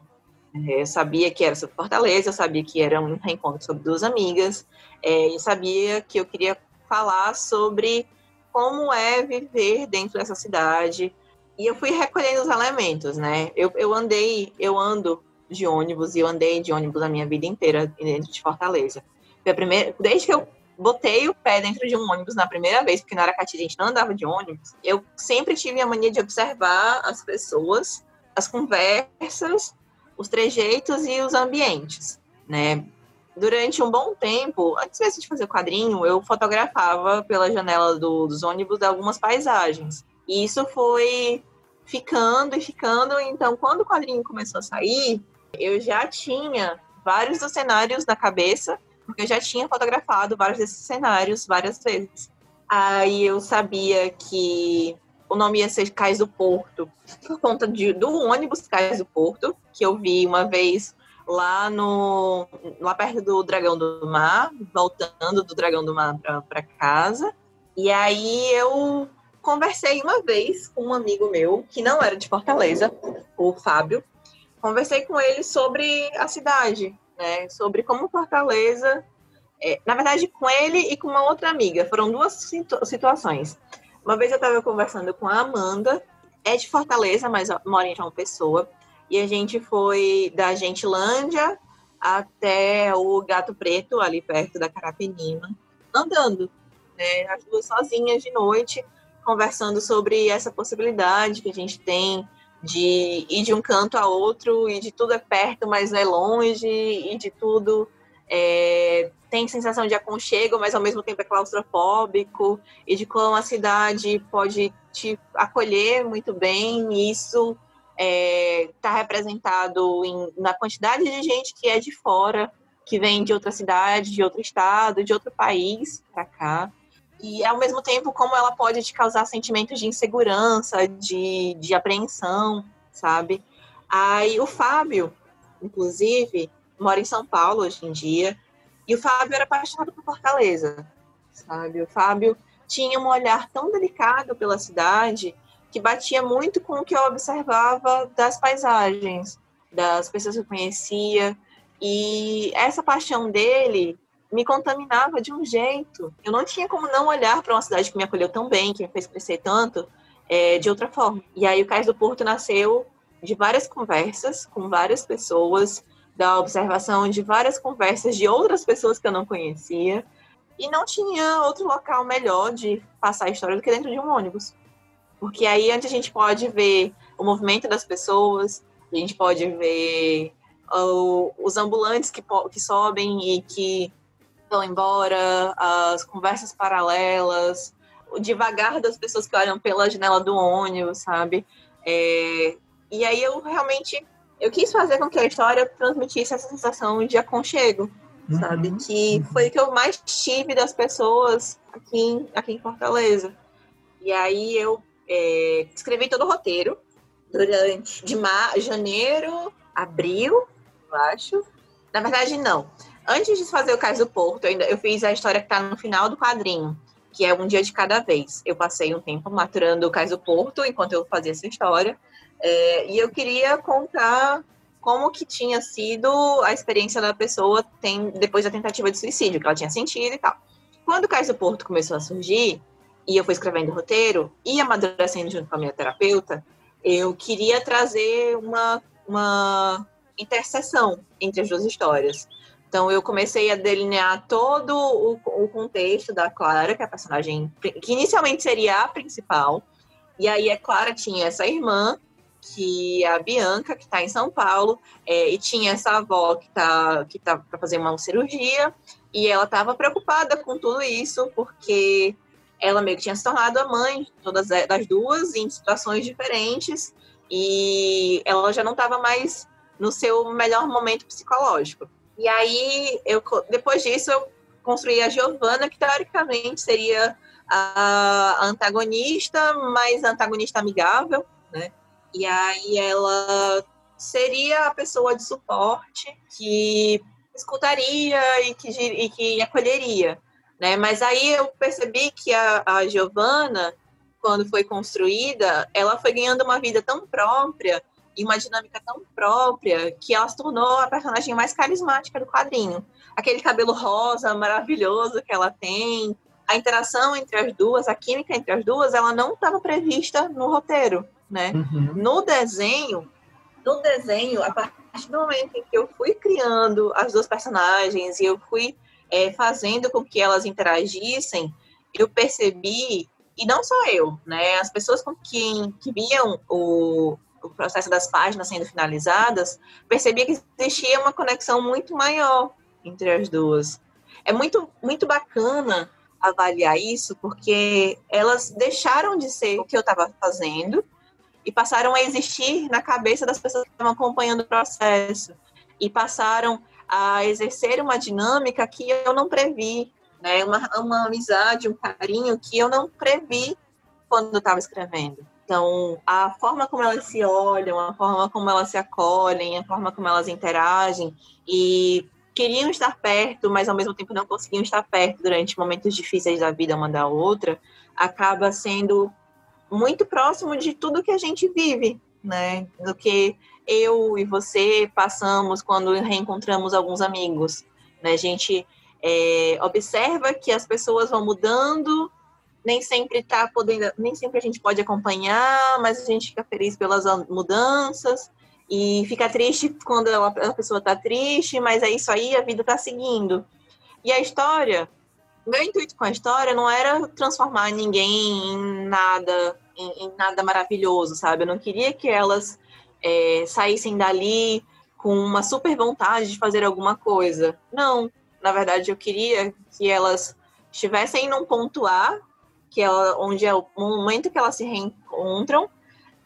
É, eu sabia que era sobre Fortaleza, eu sabia que era um reencontro sobre duas amigas, é, eu sabia que eu queria falar sobre como é viver dentro dessa cidade, e eu fui recolhendo os elementos, né? Eu, eu andei, eu ando de ônibus e eu andei de ônibus a minha vida inteira dentro de Fortaleza. Foi a primeira, desde que eu botei o pé dentro de um ônibus na primeira vez, porque na Aracati a gente não andava de ônibus, eu sempre tive a mania de observar as pessoas, as conversas, os trejeitos e os ambientes, né? Durante um bom tempo, antes mesmo de fazer o quadrinho, eu fotografava pela janela do, dos ônibus algumas paisagens. E isso foi ficando e ficando. Então, quando o quadrinho começou a sair, eu já tinha vários dos cenários na cabeça, porque eu já tinha fotografado vários desses cenários várias vezes. Aí eu sabia que o nome ia ser Cais do Porto, por conta de, do ônibus Cais do Porto, que eu vi uma vez lá no lá perto do Dragão do Mar, voltando do Dragão do Mar para casa. E aí eu conversei uma vez com um amigo meu, que não era de Fortaleza, o Fábio. Conversei com ele sobre a cidade, né? Sobre como Fortaleza. É, na verdade, com ele e com uma outra amiga. Foram duas situ situações. Uma vez eu estava conversando com a Amanda, é de Fortaleza, mas mora em João Pessoa. E a gente foi da Gentilândia até o Gato Preto, ali perto da Carapenina, andando. Né, as duas sozinhas de noite, conversando sobre essa possibilidade que a gente tem de ir de um canto a outro e de tudo é perto, mas é longe e de tudo é, tem sensação de aconchego, mas ao mesmo tempo é claustrofóbico, e de como a cidade pode te acolher muito bem. E isso está é, tá representado em, na quantidade de gente que é de fora, que vem de outra cidade, de outro estado, de outro país para cá. E ao mesmo tempo, como ela pode te causar sentimentos de insegurança, de, de apreensão, sabe? Aí o Fábio, inclusive, mora em São Paulo hoje em dia, e o Fábio era apaixonado por Fortaleza, sabe? O Fábio tinha um olhar tão delicado pela cidade que batia muito com o que eu observava das paisagens, das pessoas que eu conhecia. E essa paixão dele me contaminava de um jeito. Eu não tinha como não olhar para uma cidade que me acolheu tão bem, que me fez crescer tanto, é, de outra forma. E aí o Cais do Porto nasceu de várias conversas com várias pessoas, da observação de várias conversas de outras pessoas que eu não conhecia. E não tinha outro local melhor de passar a história do que dentro de um ônibus. Porque aí onde a gente pode ver o movimento das pessoas, a gente pode ver os ambulantes que, que sobem e que vão embora, as conversas paralelas, o devagar das pessoas que olham pela janela do ônibus, sabe? É, e aí eu realmente eu quis fazer com que a história transmitisse essa sensação de aconchego, uhum. sabe? Que foi o que eu mais tive das pessoas aqui em, aqui em Fortaleza. E aí eu é, escrevi todo o roteiro durante de mar, janeiro, abril, eu acho. Na verdade, não. Antes de fazer o Cais do Porto, eu, ainda, eu fiz a história que está no final do quadrinho, que é um dia de cada vez. Eu passei um tempo maturando o Cais do Porto enquanto eu fazia essa história. É, e eu queria contar como que tinha sido a experiência da pessoa tem, depois da tentativa de suicídio, que ela tinha sentido e tal. Quando o Cais do Porto começou a surgir, e eu fui escrevendo o roteiro e amadurecendo junto com a minha terapeuta, eu queria trazer uma, uma interseção entre as duas histórias. Então, eu comecei a delinear todo o, o, contexto da Clara, que é a personagem que inicialmente seria a principal. E aí, a Clara tinha essa irmã, que é a Bianca, que está em São Paulo, é, e tinha essa avó que está que tá para fazer uma cirurgia, e ela estava preocupada com tudo isso, porque ela meio que tinha se tornado a mãe todas das duas em situações diferentes e ela já não estava mais no seu melhor momento psicológico. E aí eu depois disso eu construí a Giovanna, que teoricamente seria a antagonista, mas antagonista amigável, né? E aí ela seria a pessoa de suporte que escutaria e que, e que acolheria né? Mas aí eu percebi que a, a Giovanna, quando foi construída, ela foi ganhando uma vida tão própria e uma dinâmica tão própria que ela se tornou a personagem mais carismática do quadrinho. Aquele cabelo rosa maravilhoso que ela tem, a interação entre as duas, a química entre as duas, ela não estava prevista no roteiro, né? Uhum. No desenho, no desenho, a partir do momento em que eu fui criando as duas personagens e eu fui é, fazendo com que elas interagissem, eu percebi, e não só eu, né, as pessoas com quem que viam o, o processo das páginas sendo finalizadas, percebi que existia uma conexão muito maior entre as duas. É muito, muito bacana avaliar isso, porque elas deixaram de ser o que eu estava fazendo e passaram a existir na cabeça das pessoas que estavam acompanhando o processo. E passaram a exercer uma dinâmica que eu não previ, né? Uma, uma amizade, um carinho que eu não previ quando estava escrevendo. Então, a forma como elas se olham, a forma como elas se acolhem, a forma como elas interagem e queriam estar perto, mas ao mesmo tempo não conseguiam estar perto durante momentos difíceis da vida uma da outra, acaba sendo muito próximo de tudo que a gente vive, né? Do que eu e você passamos quando reencontramos alguns amigos. Né? A gente é, observa que as pessoas vão mudando, nem sempre tá podendo, nem sempre a gente pode acompanhar, mas a gente fica feliz pelas mudanças e fica triste quando a pessoa está triste, mas é isso aí, a vida está seguindo. E a história, meu intuito com a história não era transformar ninguém em nada, em, em nada maravilhoso, sabe? Eu não queria que elas é, saíssem dali com uma super vontade de fazer alguma coisa. Não. Na verdade, eu queria que elas estivessem num ponto A, que é onde é o momento que elas se reencontram,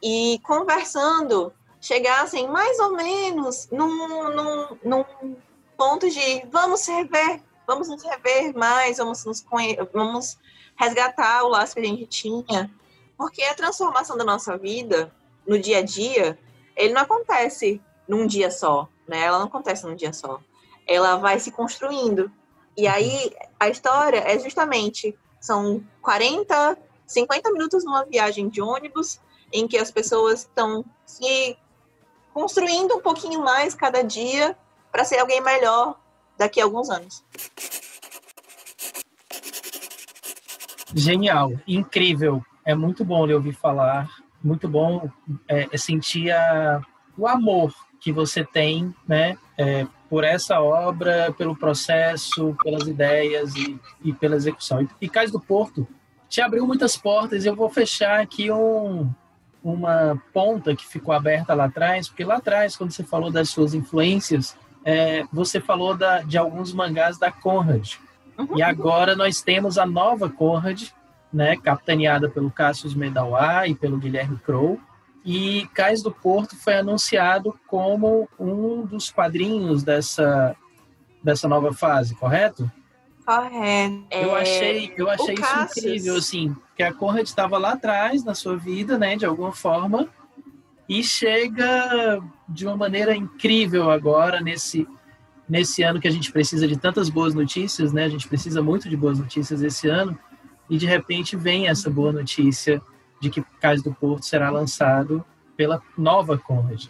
e conversando, chegassem mais ou menos num, num, num ponto de vamos se rever, vamos nos rever mais, vamos, nos vamos resgatar o laço que a gente tinha. Porque a transformação da nossa vida no dia a dia, ele não acontece num dia só, né? Ela não acontece num dia só. Ela vai se construindo. E aí a história é justamente são 40, 50 minutos numa viagem de ônibus em que as pessoas estão se construindo um pouquinho mais cada dia para ser alguém melhor daqui a alguns anos. Genial, incrível. É muito bom lhe ouvir falar, muito bom é, é sentir a, o amor que você tem, né, é, por essa obra, pelo processo, pelas ideias e, e pela execução. E, e Cais do Porto te abriu muitas portas. Eu vou fechar aqui um, uma ponta que ficou aberta lá atrás, porque lá atrás, quando você falou das suas influências, é, você falou da, de alguns mangás da Conrad. Uhum. E agora nós temos a nova Conrad, né, capitaneada pelo Cassius Medawá e pelo Guilherme Crow. E Cais do Porto foi anunciado como um dos quadrinhos dessa, dessa nova fase, correto? Correto. Eu achei, eu achei isso Cassius... incrível, assim, que a Conrad estava lá atrás na sua vida, né, de alguma forma, e chega de uma maneira incrível agora nesse nesse ano que a gente precisa de tantas boas notícias, né? A gente precisa muito de boas notícias esse ano e de repente vem essa boa notícia de que Cais do Porto será lançado pela nova Conrad.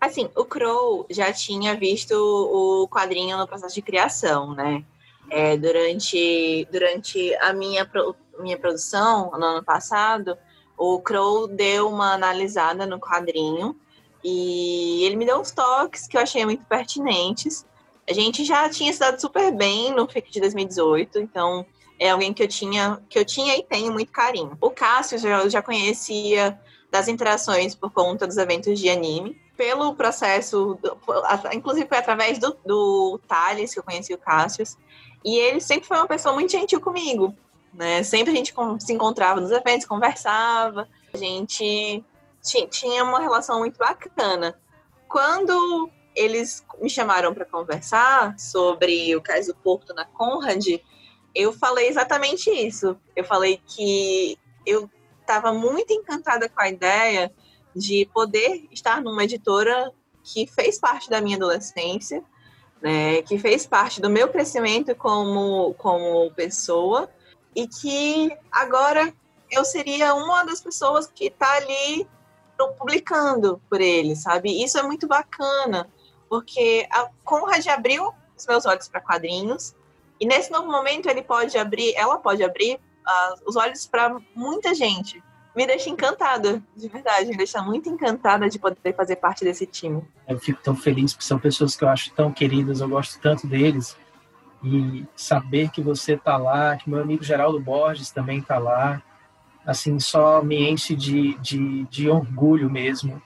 Assim, o Crow já tinha visto o quadrinho no processo de criação, né? É, durante, durante a minha, minha produção, no ano passado, o Crow deu uma analisada no quadrinho e ele me deu uns toques que eu achei muito pertinentes. A gente já tinha se dado super bem no FIC de 2018, então é alguém que eu tinha, que eu tinha e tenho muito carinho. O Cássio eu já conhecia das interações por conta dos eventos de anime. Pelo processo, inclusive foi através do, do Thales que eu conheci o Cássio. E ele sempre foi uma pessoa muito gentil comigo. Né? Sempre a gente se encontrava nos eventos, conversava. A gente tinha uma relação muito bacana. Quando eles me chamaram para conversar sobre o Cais do Porto na Conrad, eu falei exatamente isso. Eu falei que eu estava muito encantada com a ideia de poder estar numa editora que fez parte da minha adolescência, né, que fez parte do meu crescimento como, como pessoa, e que agora eu seria uma das pessoas que está ali publicando por ele, sabe? Isso é muito bacana, porque a Conrad abriu os meus olhos para quadrinhos e nesse novo momento ele pode abrir, ela pode abrir uh, os olhos para muita gente. Me deixa encantada, de verdade, me deixa muito encantada de poder fazer parte desse time. Eu fico tão feliz porque são pessoas que eu acho tão queridas, eu gosto tanto deles. E saber que você está lá, que meu amigo Geraldo Borges também está lá, assim, só me enche de, de, de orgulho mesmo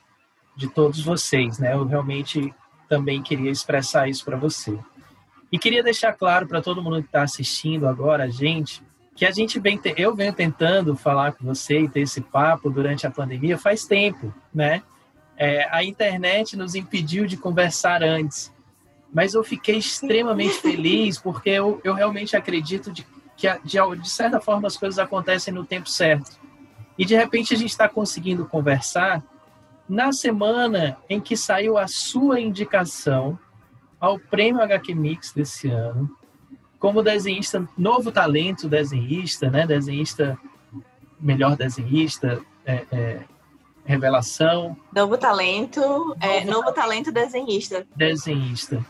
de todos vocês, né? Eu realmente também queria expressar isso para você. E queria deixar claro para todo mundo que está assistindo agora a gente que a gente vem eu venho tentando falar com você e ter esse papo durante a pandemia faz tempo, né? É, a internet nos impediu de conversar antes, mas eu fiquei extremamente feliz porque eu, eu realmente acredito de, que de, de certa forma as coisas acontecem no tempo certo. E de repente a gente está conseguindo conversar na semana em que saiu a sua indicação ao Prêmio HQ Mix desse ano, como desenhista, novo talento desenhista, né? Desenhista, melhor desenhista, é, é, revelação. Novo talento, novo, é, novo talento desenhista. Desenhista.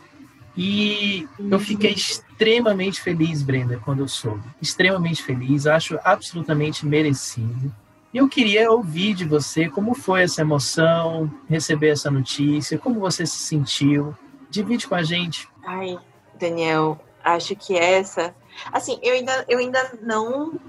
E eu fiquei extremamente feliz, Brenda, quando eu soube. Extremamente feliz, acho absolutamente merecido. E eu queria ouvir de você como foi essa emoção, receber essa notícia, como você se sentiu. Divide com a gente. Ai, Daniel, acho que essa. Assim, eu ainda, eu ainda não,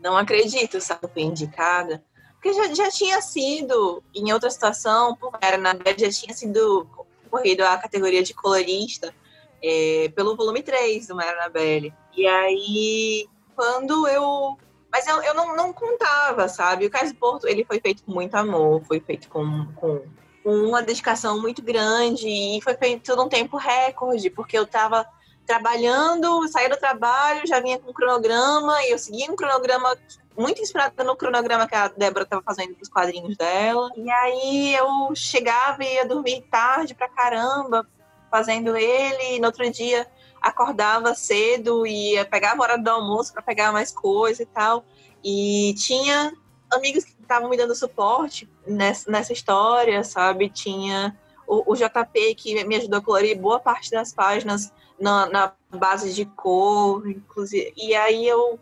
não acredito, sabe, indicada. Porque já, já tinha sido, em outra situação, era na verdade, já tinha sido corrido a categoria de colorista é, pelo volume 3 do Maria Annabelle. E aí, quando eu. Mas eu, eu não, não contava, sabe? O Caso Porto, ele foi feito com muito amor, foi feito com, com uma dedicação muito grande e foi feito num tempo recorde, porque eu estava trabalhando, saía do trabalho, já vinha com um cronograma, e eu seguia um cronograma muito inspirada no cronograma que a Débora estava fazendo para os quadrinhos dela. E aí eu chegava e ia dormir tarde pra caramba, fazendo ele, e no outro dia acordava cedo e pegava a hora do almoço para pegar mais coisa e tal. E tinha amigos que estavam me dando suporte nessa, nessa história, sabe? Tinha o, o, JP que me ajudou a colorir boa parte das páginas na, na base de cor, inclusive. E aí eu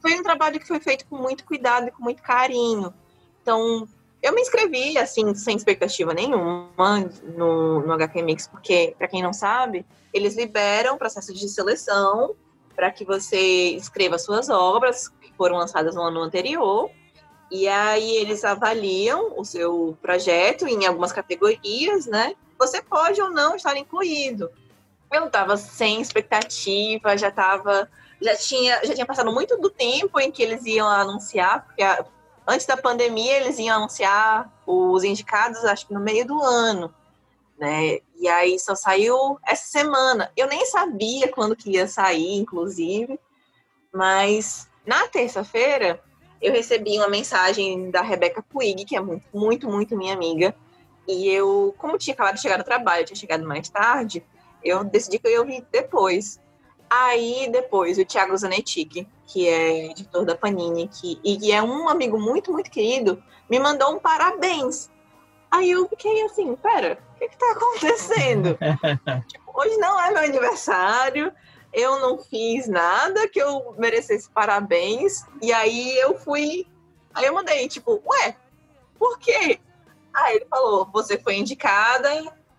foi um trabalho que foi feito com muito cuidado e com muito carinho. Então, eu me inscrevi, assim, sem expectativa nenhuma no, no HQ Mix, porque, para quem não sabe, eles liberam processo de seleção para que você escreva suas obras que foram lançadas no ano anterior. E aí eles avaliam o seu projeto em algumas categorias, né? Você pode ou não estar incluído. Eu estava sem expectativa, já estava já tinha, já tinha passado muito do tempo em que eles iam anunciar, porque a, antes da pandemia eles iam anunciar os indicados, acho que no meio do ano, né? E aí só saiu essa semana. Eu nem sabia quando que ia sair, inclusive, mas na terça-feira eu recebi uma mensagem da Rebeca Puig, que é muito, muito, muito minha amiga, e eu, como tinha acabado de chegar no trabalho, tinha chegado mais tarde, eu decidi que eu ia vir depois. Aí depois o Thiago Zanetti, que é editor da Panini, que, e é um amigo muito, muito querido, me mandou um parabéns. Aí eu fiquei assim, pera, o que, que tá acontecendo? tipo, hoje não é meu aniversário, eu não fiz nada que eu merecesse parabéns. E aí eu fui. Aí eu mandei, tipo, ué, por quê? Aí ele falou, você foi indicada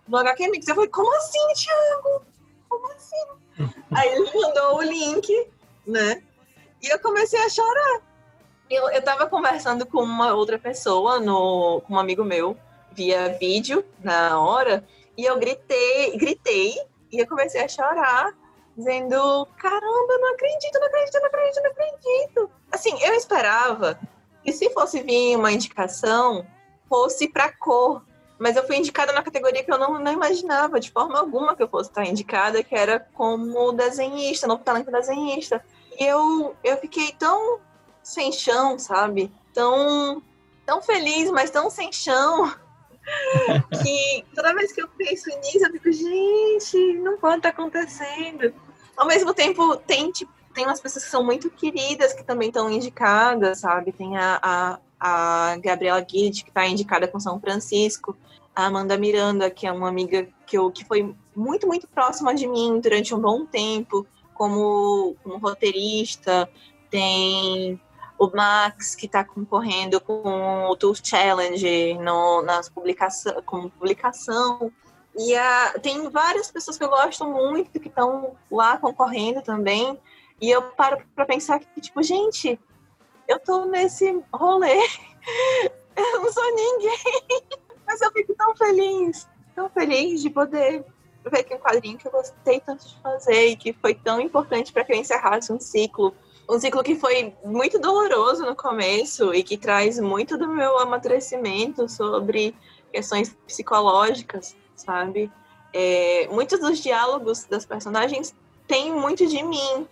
no HQ Mix. Eu falei, como assim, Thiago? Como assim? Aí ele me mandou o link, né? E eu comecei a chorar. Eu, eu tava conversando com uma outra pessoa, no, com um amigo meu, via vídeo na hora, e eu gritei, gritei, e eu comecei a chorar, dizendo: caramba, não acredito, não acredito, não acredito, não acredito. Assim, eu esperava que se fosse vir uma indicação, fosse pra cor, mas eu fui indicada na categoria que eu não, não imaginava de forma alguma que eu fosse estar indicada, que era como desenhista, novo talento desenhista. E eu, eu fiquei tão sem chão, sabe? Tão, tão feliz, mas tão sem chão. Que toda vez que eu penso nisso, eu fico, gente, não pode estar acontecendo. Ao mesmo tempo, tem, tipo, tem umas pessoas que são muito queridas que também estão indicadas, sabe? Tem a, a, a Gabriela Guide, que está indicada com São Francisco a Amanda Miranda, que é uma amiga que, eu, que foi muito, muito próxima de mim durante um bom tempo, como, como roteirista. Tem o Max, que está concorrendo com o Tour Challenge no, nas publicação, como publicação. E a, tem várias pessoas que eu gosto muito que estão lá concorrendo também. E eu paro para pensar que, tipo, gente, eu tô nesse rolê. Eu não sou ninguém. Mas eu fico tão feliz, tão feliz de poder ver que um quadrinho que eu gostei tanto de fazer e que foi tão importante para que eu encerrasse um ciclo. Um ciclo que foi muito doloroso no começo e que traz muito do meu amadurecimento sobre questões psicológicas, sabe? É, muitos dos diálogos das personagens têm muito de mim.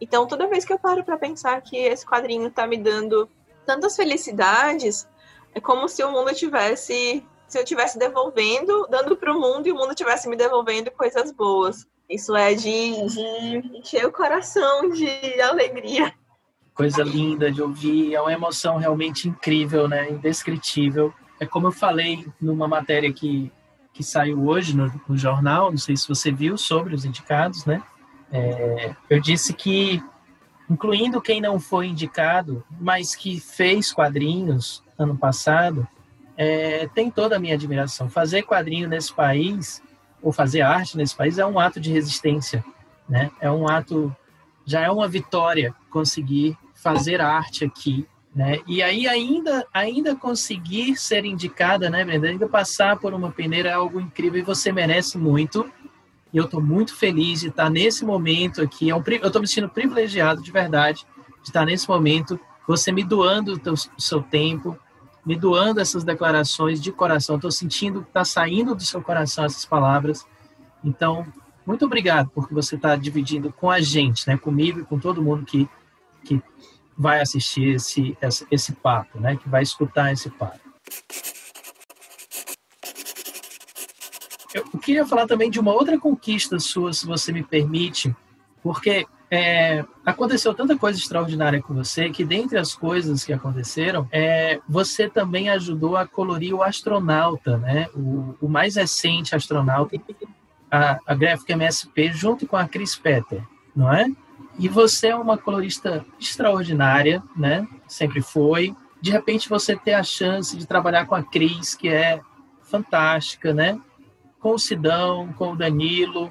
Então, toda vez que eu paro para pensar que esse quadrinho está me dando tantas felicidades, é como se o mundo tivesse, se eu estivesse devolvendo, dando para o mundo e o mundo estivesse me devolvendo coisas boas. Isso é de, de encher o coração de alegria. Coisa linda de ouvir, é uma emoção realmente incrível, né? Indescritível. É como eu falei numa matéria que, que saiu hoje no, no jornal, não sei se você viu, sobre os indicados, né? É, eu disse que, incluindo quem não foi indicado, mas que fez quadrinhos, ano passado, é, tem toda a minha admiração. Fazer quadrinho nesse país, ou fazer arte nesse país, é um ato de resistência. Né? É um ato, já é uma vitória conseguir fazer arte aqui. Né? E aí ainda, ainda conseguir ser indicada, né, Brenda? Ainda passar por uma peneira é algo incrível e você merece muito. E eu estou muito feliz de estar nesse momento aqui. É eu estou me sentindo privilegiado de verdade de estar nesse momento, você me doando o seu tempo, me doando essas declarações de coração. Estou sentindo que está saindo do seu coração essas palavras. Então, muito obrigado porque você está dividindo com a gente, né, comigo e com todo mundo que, que vai assistir esse, esse, esse papo, né, que vai escutar esse papo. Eu queria falar também de uma outra conquista sua, se você me permite, porque é, aconteceu tanta coisa extraordinária com você que, dentre as coisas que aconteceram, é, você também ajudou a colorir o astronauta, né? O, o mais recente astronauta, a, a Graphic MSP, junto com a Chris Petter, não é? E você é uma colorista extraordinária, né? Sempre foi. De repente você ter a chance de trabalhar com a Cris, que é fantástica, né? com o Sidão, com o Danilo.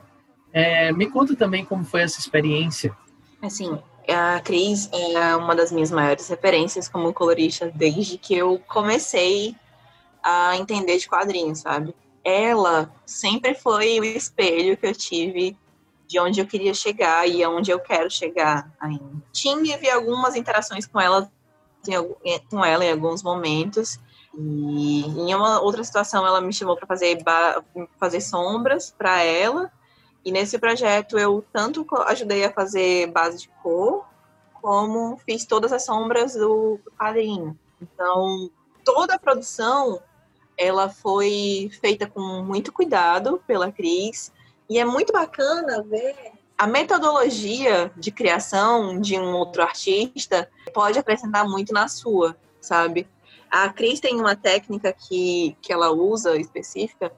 É, me conta também como foi essa experiência. Assim, a Cris é uma das minhas maiores referências como colorista desde que eu comecei a entender de quadrinhos, sabe? Ela sempre foi o espelho que eu tive de onde eu queria chegar e aonde eu quero chegar ainda. Tive algumas interações com ela, com ela em alguns momentos, e em uma outra situação, ela me chamou para fazer, fazer sombras para ela. E nesse projeto, eu tanto ajudei a fazer base de cor, como fiz todas as sombras do, quadrinho. Então, toda a produção ela foi feita com muito cuidado pela Cris. E é muito bacana ver a metodologia de criação de um outro artista pode acrescentar muito na sua, sabe? A Cris tem uma técnica que, que ela usa específica.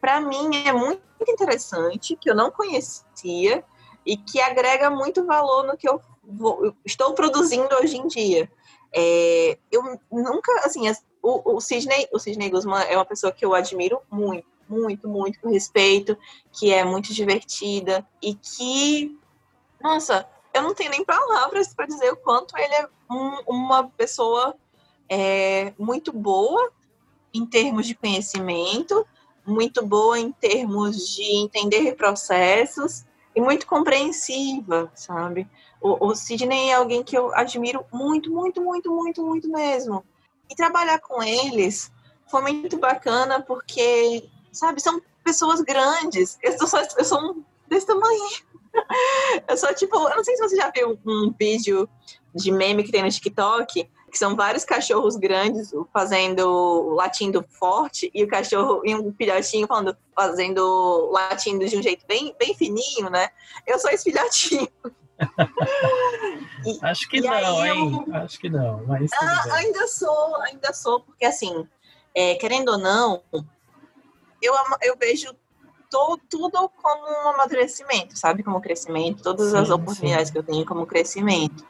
Para mim é muito interessante, que eu não conhecia e que agrega muito valor no que eu, vou, estou produzindo hoje em dia. É, eu nunca, assim, o, o, Sidney, o Sidney Guzman é uma pessoa que eu admiro muito, muito, muito, com respeito, que é muito divertida e que, nossa, eu não tenho nem palavras para dizer o quanto ele é um, uma pessoa é muito boa em termos de conhecimento, muito boa em termos de entender processos e muito compreensiva, sabe? O, o Sidney é alguém que eu admiro muito, muito, muito, muito, muito mesmo. E trabalhar com eles foi muito bacana porque, sabe, são pessoas grandes. Eu sou, eu sou desse tamanho. Eu sou tipo, eu não sei se você já viu um vídeo de meme que tem no TikTok, que são vários cachorros grandes fazendo latindo forte e o cachorro e um filhotinho falando fazendo latindo de um jeito bem bem fininho, né? Eu sou esse filhotinho. e, Acho que não, hein? Eu... Acho que não. Mas ah, ainda sou, ainda sou, porque assim, é, querendo ou não, eu, eu vejo to, tudo como um amadurecimento, sabe? Como crescimento, todas sim, as oportunidades sim. que eu tenho como crescimento.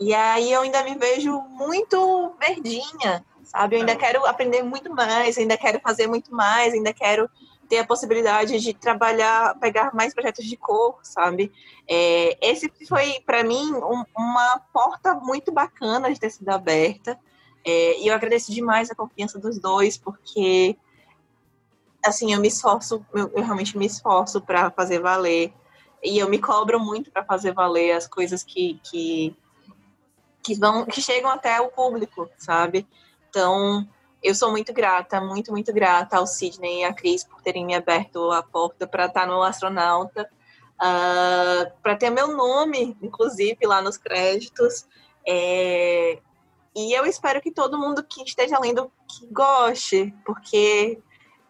E aí eu ainda me vejo muito verdinha, sabe? Eu ainda quero aprender muito mais, ainda quero fazer muito mais, ainda quero ter a possibilidade de trabalhar, pegar mais projetos de cor, sabe? É, esse foi, para mim, um, uma porta muito bacana de ter sido aberta. É, e eu agradeço demais a confiança dos dois, porque, assim, eu me esforço, eu, eu realmente me esforço para fazer valer. E eu me cobro muito para fazer valer as coisas que, que que vão que chegam até o público, sabe? Então, eu sou muito grata, muito, muito grata ao Sidney e à Cris por terem me aberto a porta para estar no Astronauta, uh, ah, para ter meu nome, inclusive, lá nos créditos. É, e eu espero que todo mundo que esteja lendo que goste, porque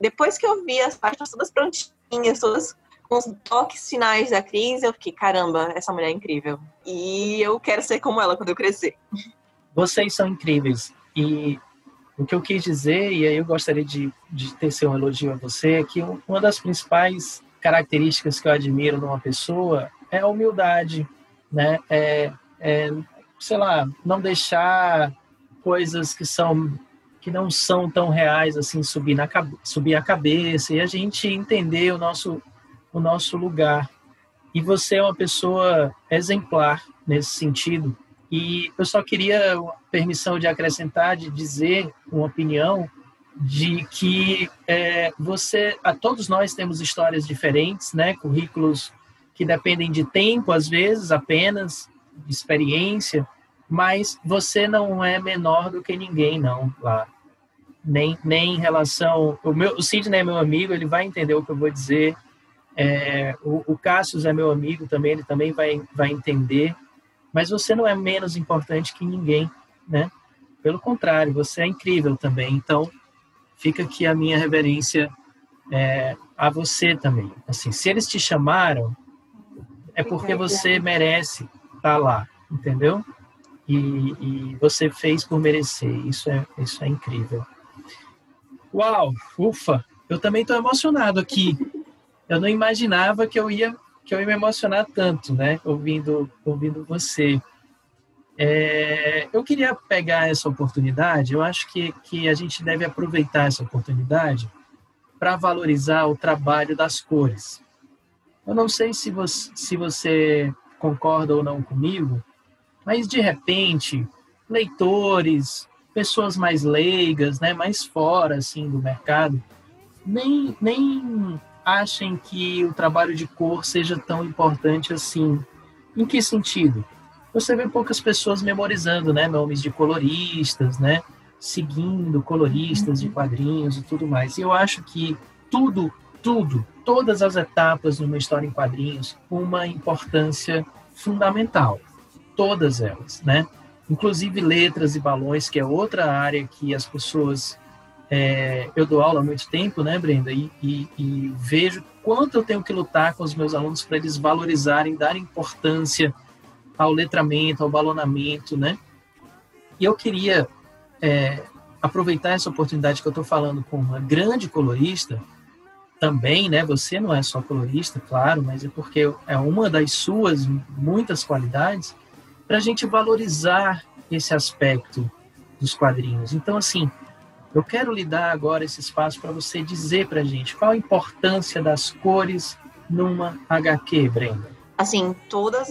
depois que eu vi as páginas todas prontinhas, todas os toques finais da Cris, eu fiquei, caramba, essa mulher é incrível. E eu quero ser como ela quando eu crescer. Vocês são incríveis. E o que eu quis dizer, e aí eu gostaria de, de ter seu um elogio a você, é que uma das principais características que eu admiro numa pessoa é a humildade, né? É, é sei lá, não deixar coisas que são que não são tão reais assim subir na subir a cabeça e a gente entender o nosso o nosso lugar. E você é uma pessoa exemplar nesse sentido. E eu só queria permissão de acrescentar, de dizer uma opinião de que é, você, a todos nós temos histórias diferentes, né? Currículos que dependem de tempo, às vezes apenas, de experiência, mas você não é menor do que ninguém, não, lá. Nem, nem em relação. O, meu, o Sidney é meu amigo, ele vai entender o que eu vou dizer. É, o, o Cassius é meu amigo também, ele também vai, vai entender. Mas você não é menos importante que ninguém, né? Pelo contrário, você é incrível também. Então, fica aqui a minha reverência é, a você também. Assim, se eles te chamaram, é porque você merece estar lá, entendeu? E, e você fez por merecer. Isso é, isso é incrível. Uau, ufa! Eu também estou emocionado aqui. Eu não imaginava que eu ia que eu ia me emocionar tanto, né? Ouvindo, ouvindo você. É, eu queria pegar essa oportunidade, eu acho que, que a gente deve aproveitar essa oportunidade para valorizar o trabalho das cores. Eu não sei se você, se você concorda ou não comigo, mas de repente, leitores, pessoas mais leigas, né, mais fora assim do mercado, nem, nem achem que o trabalho de cor seja tão importante assim. Em que sentido? você vê poucas pessoas memorizando, né, nomes de coloristas, né, seguindo coloristas de quadrinhos e tudo mais. E eu acho que tudo, tudo, todas as etapas de uma história em quadrinhos, uma importância fundamental, todas elas, né? Inclusive letras e balões, que é outra área que as pessoas é, eu dou aula há muito tempo, né, Brenda? E, e, e vejo quanto eu tenho que lutar com os meus alunos para eles valorizarem, darem importância ao letramento, ao balonamento, né? E eu queria é, aproveitar essa oportunidade que eu estou falando com uma grande colorista, também, né? Você não é só colorista, claro, mas é porque é uma das suas muitas qualidades para a gente valorizar esse aspecto dos quadrinhos. Então, assim, eu quero lhe dar agora esse espaço para você dizer para a gente qual a importância das cores numa HQ, Brenda assim, todos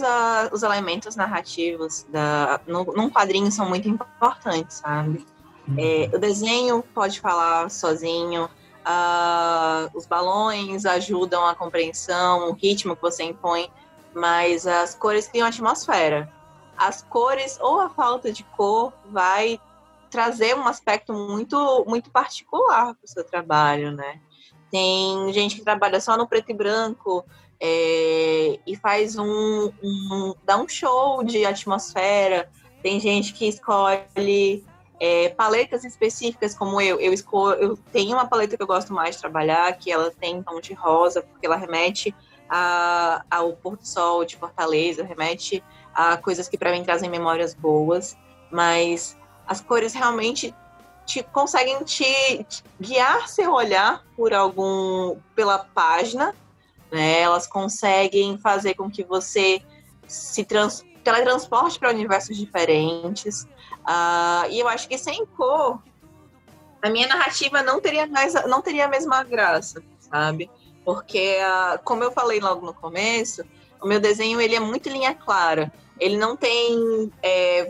os elementos narrativos da, no, num quadrinho são muito importantes, sabe? Uhum. É, o desenho pode falar sozinho, uh, os balões ajudam a compreensão, o ritmo que você impõe, mas as cores criam atmosfera. As cores ou a falta de cor vai trazer um aspecto muito, muito particular para o seu trabalho, né? Tem gente que trabalha só no preto e branco, é, e faz um, um, dá um show de atmosfera. Tem gente que escolhe é, paletas específicas, como eu. Eu, escolho, eu tenho uma paleta que eu gosto mais de trabalhar, que ela tem tom de rosa, porque ela remete a, ao pôr do sol de Fortaleza, remete a coisas que para mim trazem memórias boas, mas as cores realmente te, conseguem te, guiar seu olhar por algum pela página né? Elas conseguem fazer com que você se trans, teletransporte para universos diferentes. Uh, e eu acho que sem cor, a minha narrativa não teria, mais, não teria a mesma graça, sabe? Porque, uh, como eu falei logo no começo, o meu desenho ele é muito linha clara. Ele não tem é,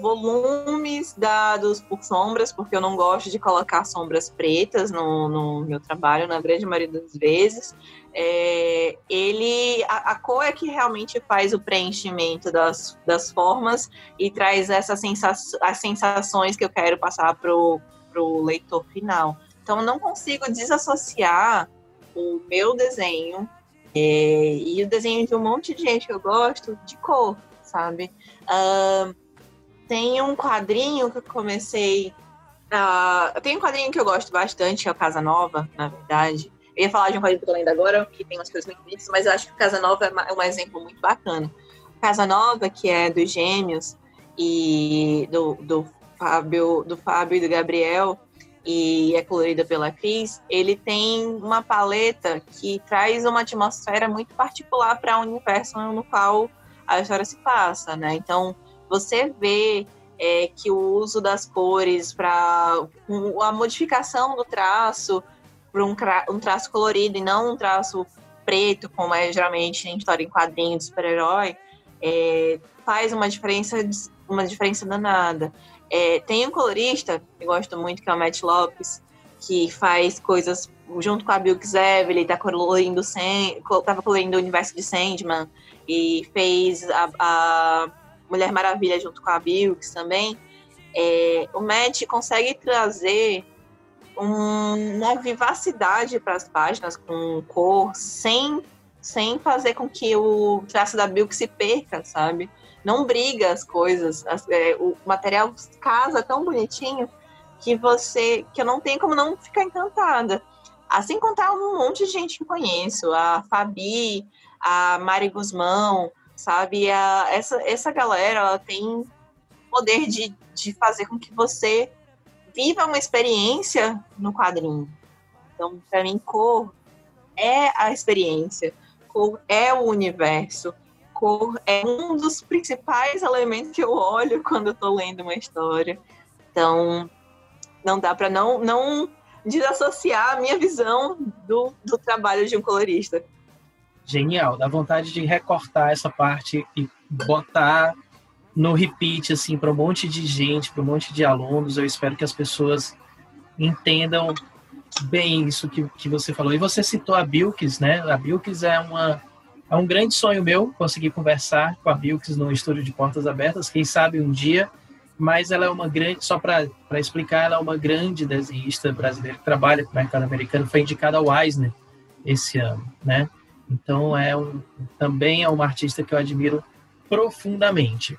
dados por sombras, porque eu não gosto de colocar sombras pretas no, no meu trabalho, na grande maioria das vezes. É, ele, a, a, cor é que realmente faz o preenchimento das, das formas e traz essas sensa as sensações que eu quero passar para o leitor final. Então, não consigo desassociar o meu desenho é, e o desenho de um monte de gente que eu gosto de cor sabe? Tem um quadrinho que eu comecei. Uh, tem um quadrinho que eu gosto bastante, que é o Casa Nova, na verdade. Eu ia falar de um quadrinho que eu lendo agora, que tem umas coisas muito bonitas, mas eu acho que o Casa Nova é um exemplo muito bacana. Casa Nova, que é dos Gêmeos e do, do Fábio, do Fábio e do Gabriel, e é colorida pela Cris, ele tem uma paleta que traz uma atmosfera muito particular para o universo no qual a história se passa, né? Então, você vê é, que o uso das cores para a modificação do traço para um, um, traço colorido e não um traço preto, como é geralmente em história em quadrinhos de super-herói, é, faz uma diferença, uma diferença danada. É, tem um colorista que gosto muito, que é o Matt Lopes, que faz coisas junto com a Bilks Evely, tá colorindo, tava colorindo o universo de Sandman e fez a Mulher Maravilha junto com a Bilks também. É, o Matt consegue trazer um, uma vivacidade para as páginas com cor, sem, sem fazer com que o traço da Bilks se perca, sabe? Não briga as coisas, as, é, o material casa tão bonitinho que você que eu não tenho como não ficar encantada. Assim contar um monte de gente que conheço, a Fabi, a Mari Guzmão, sabe? A, essa, essa galera ela tem poder de, de fazer com que você viva uma experiência no quadrinho. Então, para mim, cor é a experiência, cor é o universo, cor é um dos principais elementos que eu olho quando eu tô lendo uma história. Então, não dá para não, não desassociar a minha visão do, do trabalho de um colorista. Genial, dá vontade de recortar essa parte e botar no repeat assim para um monte de gente, para um monte de alunos. Eu espero que as pessoas entendam bem isso que, que você falou. E você citou a Bilks, né? A Bilks é uma é um grande sonho meu conseguir conversar com a Bilks no estúdio de portas abertas. Quem sabe um dia mas ela é uma grande, só para explicar, ela é uma grande desenhista brasileira que trabalha com o mercado americano, foi indicada ao Eisner esse ano, né? Então é um, também é uma artista que eu admiro profundamente.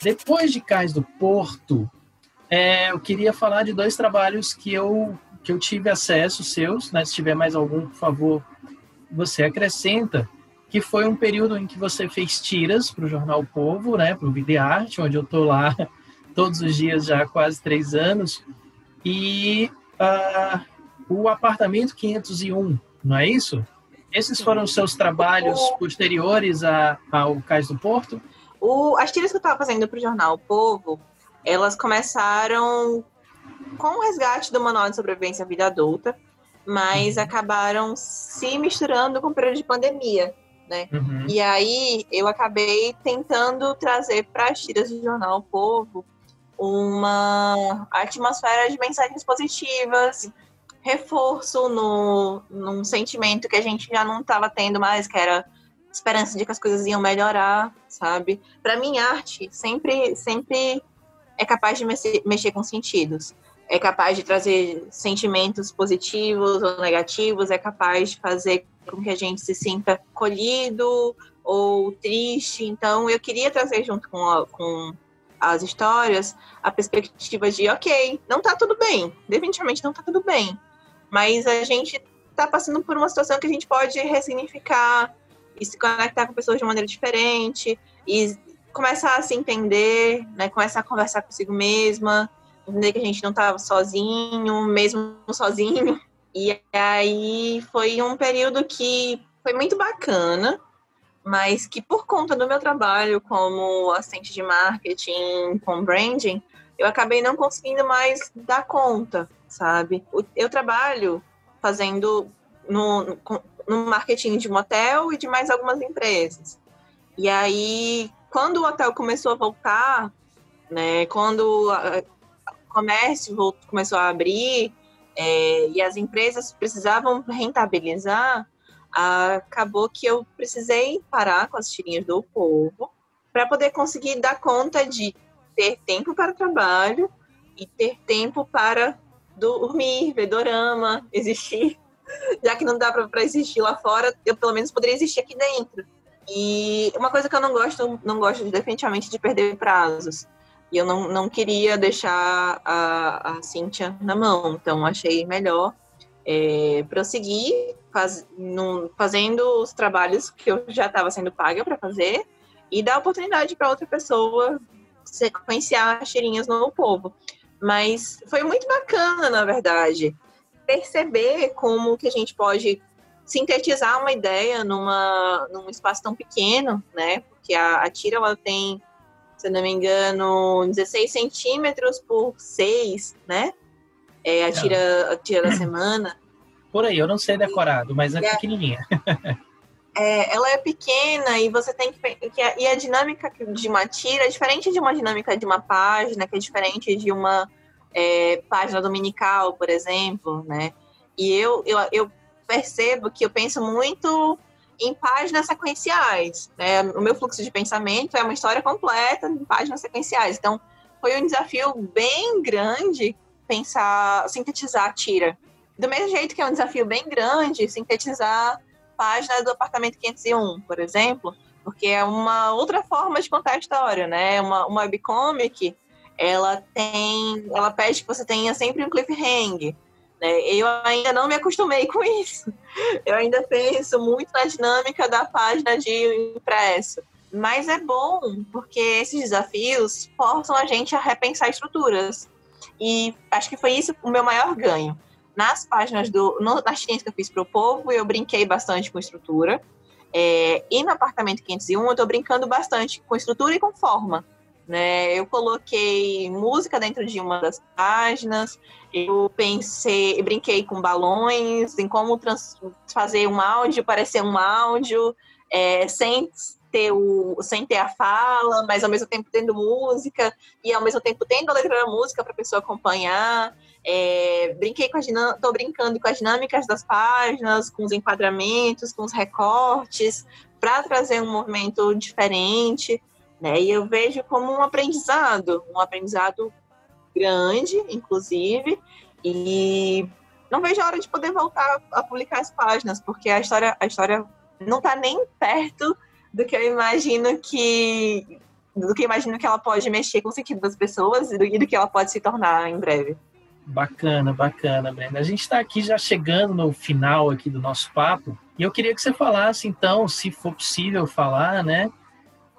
Depois de Cais do Porto, é, eu queria falar de dois trabalhos que eu que eu tive acesso seus, né? Se tiver mais algum, por favor, você acrescenta que foi um período em que você fez tiras para o Jornal Povo, né, para o Videarte, onde eu estou lá todos os dias já há quase três anos, e uh, o Apartamento 501, não é isso? Esses foram os seus trabalhos posteriores a, ao Cais do Porto? O, as tiras que eu estava fazendo para o Jornal Povo, elas começaram com o resgate do Manual de Sobrevivência à Vida Adulta, mas uhum. acabaram se misturando com o período de pandemia né? Uhum. E aí eu acabei tentando trazer para as tiras do jornal o Povo uma atmosfera de mensagens positivas, reforço no, num sentimento que a gente já não estava tendo mais, que era esperança de que as coisas iam melhorar, sabe? Para mim, arte sempre, sempre é capaz de mexer, mexer com sentidos. É capaz de trazer sentimentos positivos ou negativos, é capaz de fazer com que a gente se sinta colhido ou triste. Então, eu queria trazer junto com, a, com as histórias a perspectiva de, ok, não tá tudo bem, definitivamente não tá tudo bem, mas a gente tá passando por uma situação que a gente pode ressignificar e se conectar com pessoas de maneira diferente e começar a se entender, né, começar a conversar consigo mesma, entender que a gente não tá sozinho, mesmo sozinho, e aí foi um período que foi muito bacana, mas que por conta do meu trabalho como assistente de marketing com branding, eu acabei não conseguindo mais dar conta, sabe? Eu trabalho fazendo no, no marketing de hotel e de mais algumas empresas. E aí, quando o hotel começou a voltar, né, quando o comércio começou a abrir, é, e as empresas precisavam rentabilizar, acabou que eu precisei parar com as tirinhas do povo para poder conseguir dar conta de ter tempo para trabalho e ter tempo para dormir, ver dorama, existir. Já que não dá para existir lá fora, eu pelo menos poderia existir aqui dentro. E uma coisa que eu não gosto, não gosto definitivamente de perder prazos. E eu não, não queria deixar a, a Cíntia na mão, então achei melhor é, prosseguir faz, no, fazendo os trabalhos que eu já estava sendo paga para fazer e dar oportunidade para outra pessoa sequenciar as tirinhas no povo. Mas foi muito bacana, na verdade, perceber como que a gente pode sintetizar uma ideia numa, num espaço tão pequeno, né? Porque a, a tira ela tem se eu não me engano, 16 centímetros por 6, né? É a tira, a tira da semana. Por aí, eu não sei decorado, mas é, é pequenininha. é, ela é pequena e você tem que, e a dinâmica de uma tira é diferente de uma dinâmica de uma página, que é diferente de uma é, página dominical, por exemplo, né? E eu, eu, eu percebo que eu penso muito em páginas sequenciais. Né? O meu fluxo de pensamento é uma história completa em páginas sequenciais. Então, foi um desafio bem grande pensar, sintetizar a tira. Do mesmo jeito que é um desafio bem grande sintetizar página do apartamento 501, por exemplo, porque é uma outra forma de contar a história, né? Uma, uma webcomic, ela tem, ela pede que você tenha sempre um cliffhanger. Né? Eu ainda não me acostumei com isso. Eu ainda penso muito na dinâmica da página de impresso. Mas é bom, porque esses desafios forçam a gente a repensar estruturas. E acho que foi isso o meu maior ganho. Nas páginas do. No, nas tirinhas que eu fiz para o povo, eu brinquei bastante com estrutura. É, e no apartamento 501, eu estou brincando bastante com estrutura e com forma. Né? Eu coloquei música dentro de uma das páginas, eu pensei, brinquei com balões, em como trans, fazer um áudio parecer um áudio, é, sem ter o, sem ter a fala, mas ao mesmo tempo tendo música e ao mesmo tempo tendo a letra da música para a pessoa acompanhar. É, brinquei com as tô brincando com as dinâmicas das páginas, com os enquadramentos, com os recortes, para trazer um movimento diferente. Né? E eu vejo como um aprendizado, um aprendizado grande, inclusive, e não vejo a hora de poder voltar a publicar as páginas, porque a história, a história não está nem perto do que eu imagino que do que eu imagino que ela pode mexer com o sentido das pessoas e do, e do que ela pode se tornar em breve. Bacana, bacana, Brenda. A gente está aqui já chegando no final aqui do nosso papo e eu queria que você falasse, então, se for possível falar, né,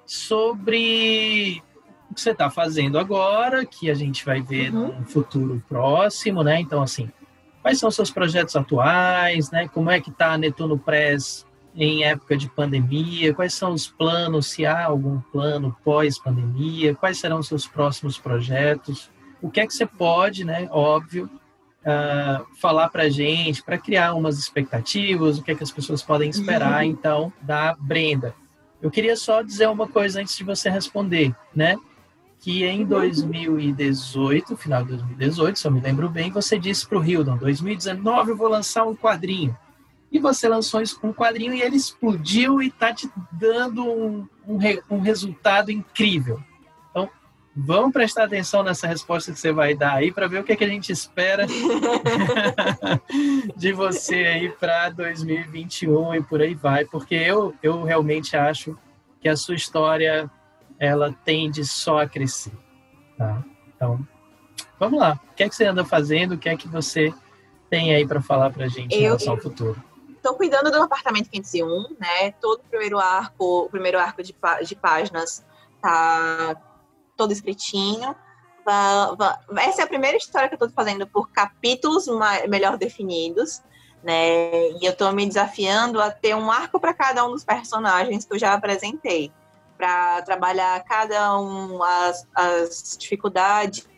sobre o que você está fazendo agora, que a gente vai ver uhum. no futuro próximo, né? Então, assim, quais são os seus projetos atuais, né? Como é que está a Netuno Press em época de pandemia? Quais são os planos, se há algum plano pós-pandemia? Quais serão os seus próximos projetos? O que é que você pode, né? Óbvio, uh, falar para a gente, para criar umas expectativas, o que é que as pessoas podem esperar, uhum. então, da Brenda. Eu queria só dizer uma coisa antes de você responder, né? Que em 2018, final de 2018, se eu me lembro bem, você disse para o Hildon, 2019 eu vou lançar um quadrinho. E você lançou um quadrinho e ele explodiu e está te dando um, um, um resultado incrível. Vamos prestar atenção nessa resposta que você vai dar aí para ver o que, é que a gente espera de você aí para 2021 e por aí vai, porque eu, eu realmente acho que a sua história ela tende só a crescer, tá? Então, vamos lá. O que é que você anda fazendo? O que é que você tem aí para falar para a gente eu, em relação ao futuro? Estou cuidando do apartamento 501, né? Todo o primeiro arco, o primeiro arco de, de páginas tá todo escritinho. Essa é a primeira história que eu estou fazendo por capítulos melhor definidos, né? E eu estou me desafiando a ter um arco para cada um dos personagens que eu já apresentei, para trabalhar cada um as, as dificuldades,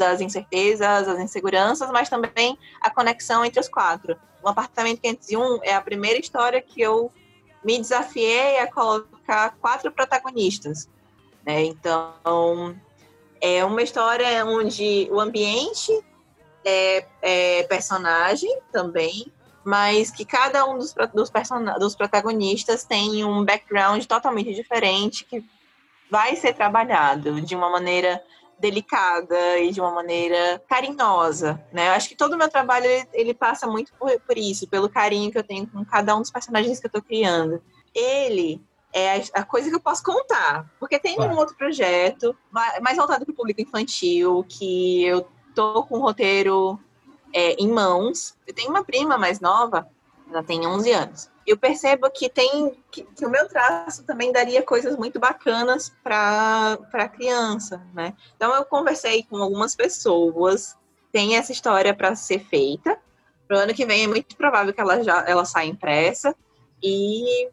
as incertezas, as inseguranças, mas também a conexão entre os quatro. O Apartamento 501 é a primeira história que eu me desafiei a colocar quatro protagonistas. Né? Então, é uma história onde o ambiente é, é personagem também, mas que cada um dos, dos, dos protagonistas tem um background totalmente diferente que vai ser trabalhado de uma maneira delicada e de uma maneira carinhosa, né? Eu acho que todo o meu trabalho ele, ele passa muito por, por, isso, pelo carinho que eu tenho com cada um dos personagens que eu estou criando. Ele é a coisa que eu posso contar. Porque tem um outro projeto, mais voltado para o público infantil, que eu tô com o roteiro é, em mãos. Eu tenho uma prima mais nova, ela tem 11 anos. Eu percebo que tem que, que o meu traço também daria coisas muito bacanas para a criança, né? Então eu conversei com algumas pessoas, tem essa história para ser feita. Pro ano que vem é muito provável que ela já ela saia impressa e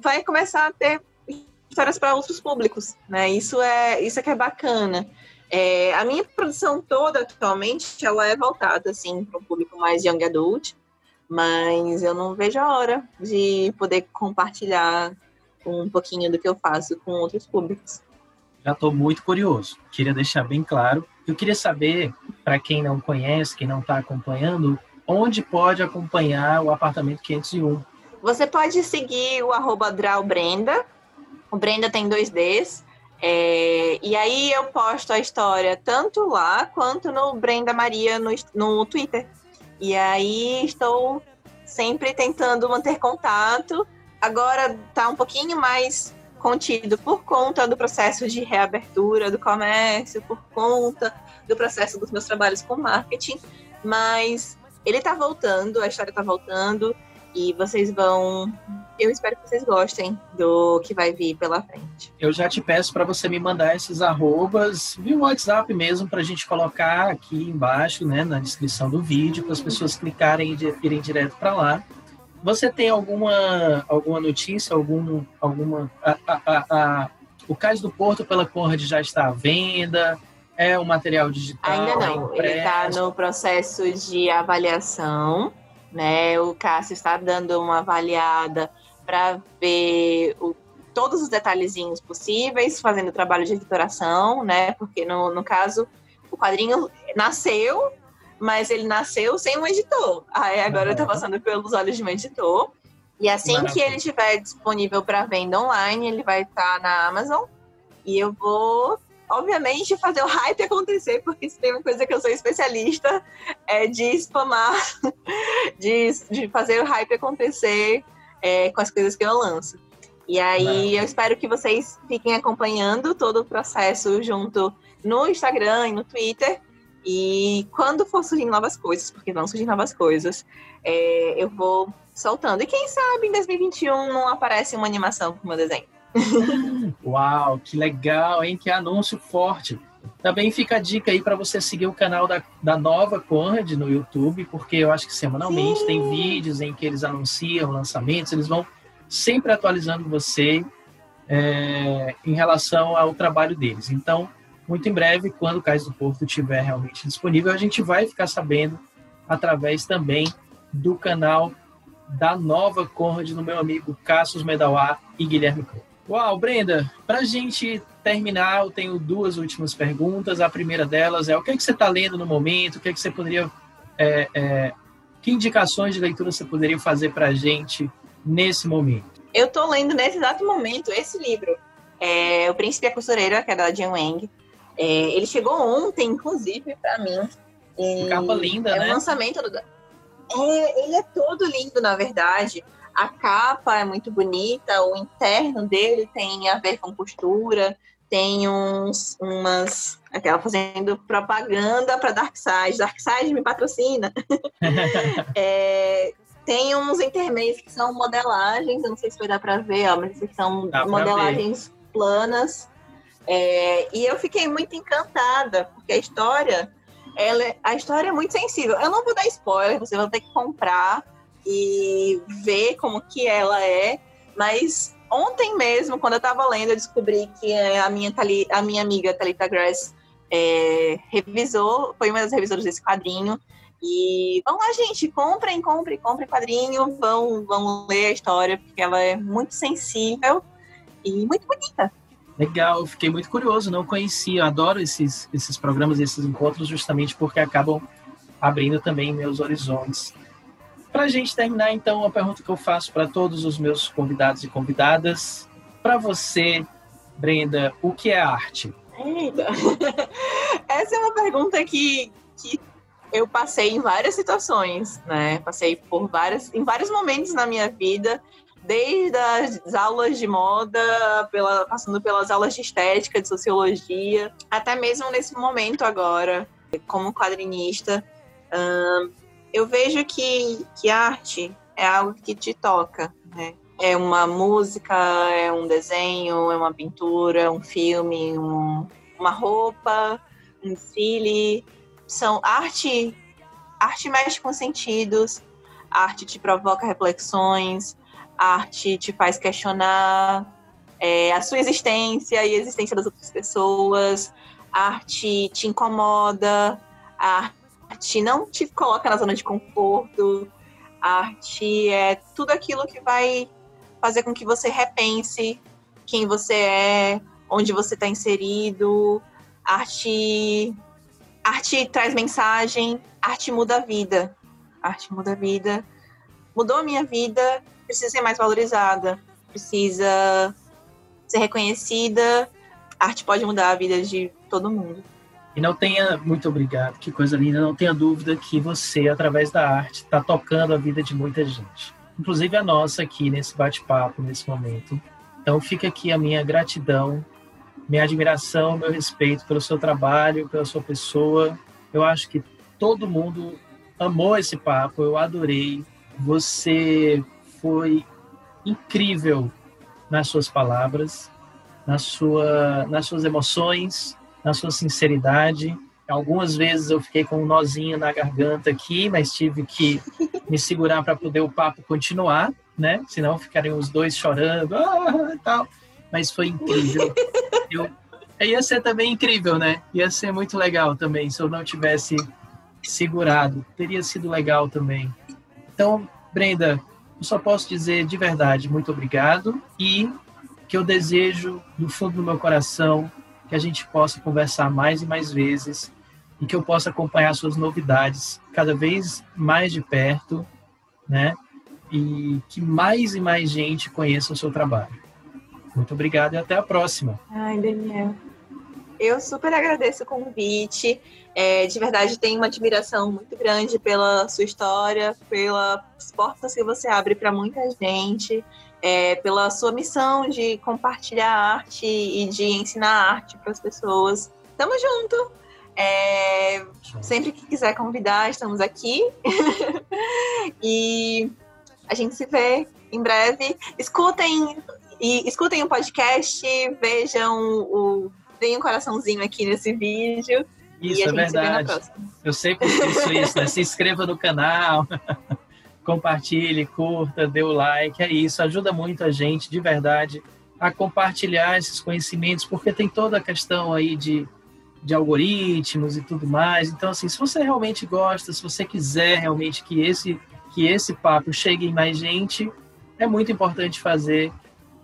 vai começar a ter histórias para outros públicos, né? Isso é isso é que é bacana. É, a minha produção toda atualmente ela é voltada assim para um público mais young adult, Mas eu não vejo a hora de poder compartilhar um pouquinho do que eu faço com outros públicos. Já estou muito curioso. Queria deixar bem claro. Eu queria saber, para quem não conhece, quem não está acompanhando, onde pode acompanhar o apartamento 501. Você pode seguir o arroba Brenda. O Brenda tem dois Ds. É, e aí eu posto a história tanto lá quanto no Brenda Maria no, no Twitter. E aí estou sempre tentando manter contato. Agora está um pouquinho mais contido por conta do processo de reabertura do comércio, por conta do processo dos meus trabalhos com marketing, mas ele está voltando, a história está voltando e vocês vão. Eu espero que vocês gostem do que vai vir pela frente. Eu já te peço para você me mandar esses arrobas via WhatsApp mesmo, para a gente colocar aqui embaixo, né, na descrição do vídeo, para as pessoas clicarem e irem direto para lá. Você tem alguma, alguma notícia, algum, alguma. A, a, a, o Cais do Porto pela Conrad já está à venda? É um material digital? Ainda não, é ele está no processo de avaliação né? O Cássio está dando uma avaliada para ver o, todos os detalhezinhos possíveis, fazendo o trabalho de editoração, né? Porque no, no caso, o quadrinho nasceu, mas ele nasceu sem um editor. Aí agora uhum. está passando pelos olhos de um editor. E assim Maravilha. que ele estiver disponível para venda online, ele vai estar tá na Amazon. E eu vou obviamente, fazer o hype acontecer, porque se tem uma coisa que eu sou especialista, é de spamar, de, de fazer o hype acontecer é, com as coisas que eu lanço. E aí eu espero que vocês fiquem acompanhando todo o processo junto no Instagram e no Twitter. E quando for surgindo novas coisas, porque vão surgir novas coisas, é, eu vou soltando. E quem sabe em 2021 não aparece uma animação com o meu desenho. Uau, que legal, hein? Que anúncio forte. Também fica a dica aí para você seguir o canal da, da Nova Conrad no YouTube, porque eu acho que semanalmente Sim. tem vídeos em que eles anunciam lançamentos, eles vão sempre atualizando você é, em relação ao trabalho deles. Então, muito em breve, quando o Cais do Porto estiver realmente disponível, a gente vai ficar sabendo através também do canal da Nova Conrad no meu amigo Cassius Medawar e Guilherme Couto. Uau, Brenda, para a gente terminar, eu tenho duas últimas perguntas. A primeira delas é o que, é que você está lendo no momento? O que, é que você poderia. É, é, que indicações de leitura você poderia fazer para a gente nesse momento? Eu estou lendo nesse exato momento esse livro, é, O Príncipe e a Costureira, que é da Jen Wang. É, ele chegou ontem, inclusive, para mim. E capa linda, é né? É o lançamento do... É, ele é todo lindo, na verdade. A capa é muito bonita, o interno dele tem a ver com costura, tem uns, umas. Aquela fazendo propaganda para Darkseid. Darkseid me patrocina. é, tem uns intermeios que são modelagens, eu não sei se vai dar para ver, ó, mas são Dá modelagens planas. É, e eu fiquei muito encantada, porque a história, ela, é, a história é muito sensível. Eu não vou dar spoiler, você vai ter que comprar e ver como que ela é, mas ontem mesmo, quando eu estava lendo, eu descobri que a minha, a minha amiga Thalita Grass é, revisou, foi uma das revisoras desse quadrinho, e vão lá, gente, comprem, comprem, comprem quadrinho, vão, vão ler a história, porque ela é muito sensível e muito bonita. Legal, fiquei muito curioso, não conhecia, adoro esses, esses programas, esses encontros, justamente porque acabam abrindo também meus horizontes. Para a gente terminar, então, a pergunta que eu faço para todos os meus convidados e convidadas. Para você, Brenda, o que é arte? Eita. Essa é uma pergunta que, que eu passei em várias situações, né? Passei por várias, em vários momentos na minha vida, desde as aulas de moda, pela, passando pelas aulas de estética, de sociologia, até mesmo nesse momento agora, como quadrinista eu vejo que, que arte é algo que te toca, né? É uma música, é um desenho, é uma pintura, um filme, um, uma roupa, um desfile. São arte, arte mexe com sentidos, arte te provoca reflexões, arte te faz questionar é, a sua existência e a existência das outras pessoas, arte te incomoda, a arte não te coloca na zona de conforto, arte é tudo aquilo que vai fazer com que você repense quem você é, onde você está inserido. Arte, arte traz mensagem, arte muda a vida. Arte muda a vida. Mudou a minha vida, precisa ser mais valorizada, precisa ser reconhecida. A arte pode mudar a vida de todo mundo. E não tenha, muito obrigado, que coisa linda, não tenha dúvida que você, através da arte, está tocando a vida de muita gente. Inclusive a nossa aqui nesse bate-papo, nesse momento. Então fica aqui a minha gratidão, minha admiração, meu respeito pelo seu trabalho, pela sua pessoa. Eu acho que todo mundo amou esse papo, eu adorei. Você foi incrível nas suas palavras, na sua, nas suas emoções, na sua sinceridade. Algumas vezes eu fiquei com um nozinho na garganta aqui, mas tive que me segurar para poder o papo continuar, né? Senão ficariam os dois chorando, ah, tal. Mas foi incrível. Eu, ia ser também incrível, né? Ia ser muito legal também se eu não tivesse segurado. Teria sido legal também. Então, Brenda, eu só posso dizer de verdade muito obrigado e que eu desejo do fundo do meu coração que a gente possa conversar mais e mais vezes e que eu possa acompanhar suas novidades cada vez mais de perto, né? E que mais e mais gente conheça o seu trabalho. Muito obrigado e até a próxima. Ai, Daniel. Eu super agradeço o convite. É, de verdade, tenho uma admiração muito grande pela sua história, pelas portas que você abre para muita gente é, pela sua missão de compartilhar arte e de ensinar arte para as pessoas. Tamo junto! É, sempre que quiser convidar, estamos aqui. e a gente se vê em breve. Escutem e escutem o podcast, vejam o. Deem um coraçãozinho aqui nesse vídeo. Isso é verdade. Eu sempre esqueço isso, né? Se inscreva no canal. compartilhe, curta, dê o like, é isso, ajuda muito a gente, de verdade, a compartilhar esses conhecimentos, porque tem toda a questão aí de, de algoritmos e tudo mais. Então, assim, se você realmente gosta, se você quiser realmente que esse, que esse papo chegue em mais gente, é muito importante fazer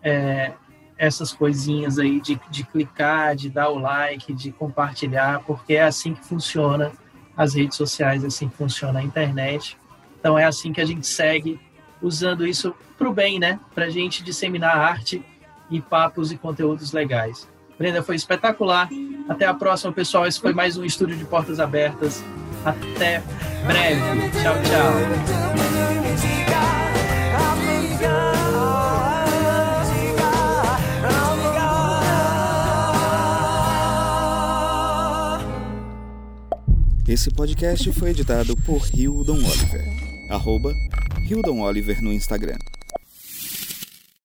é, essas coisinhas aí de, de clicar, de dar o like, de compartilhar, porque é assim que funciona as redes sociais, é assim que funciona a internet. Então é assim que a gente segue, usando isso para o bem, né? Para a gente disseminar arte e papos e conteúdos legais. Brenda, foi espetacular. Até a próxima, pessoal. Esse foi mais um Estúdio de Portas Abertas. Até breve. Tchau, tchau. Esse podcast foi editado por Hildon Oliver arroba Hildon Oliver no Instagram.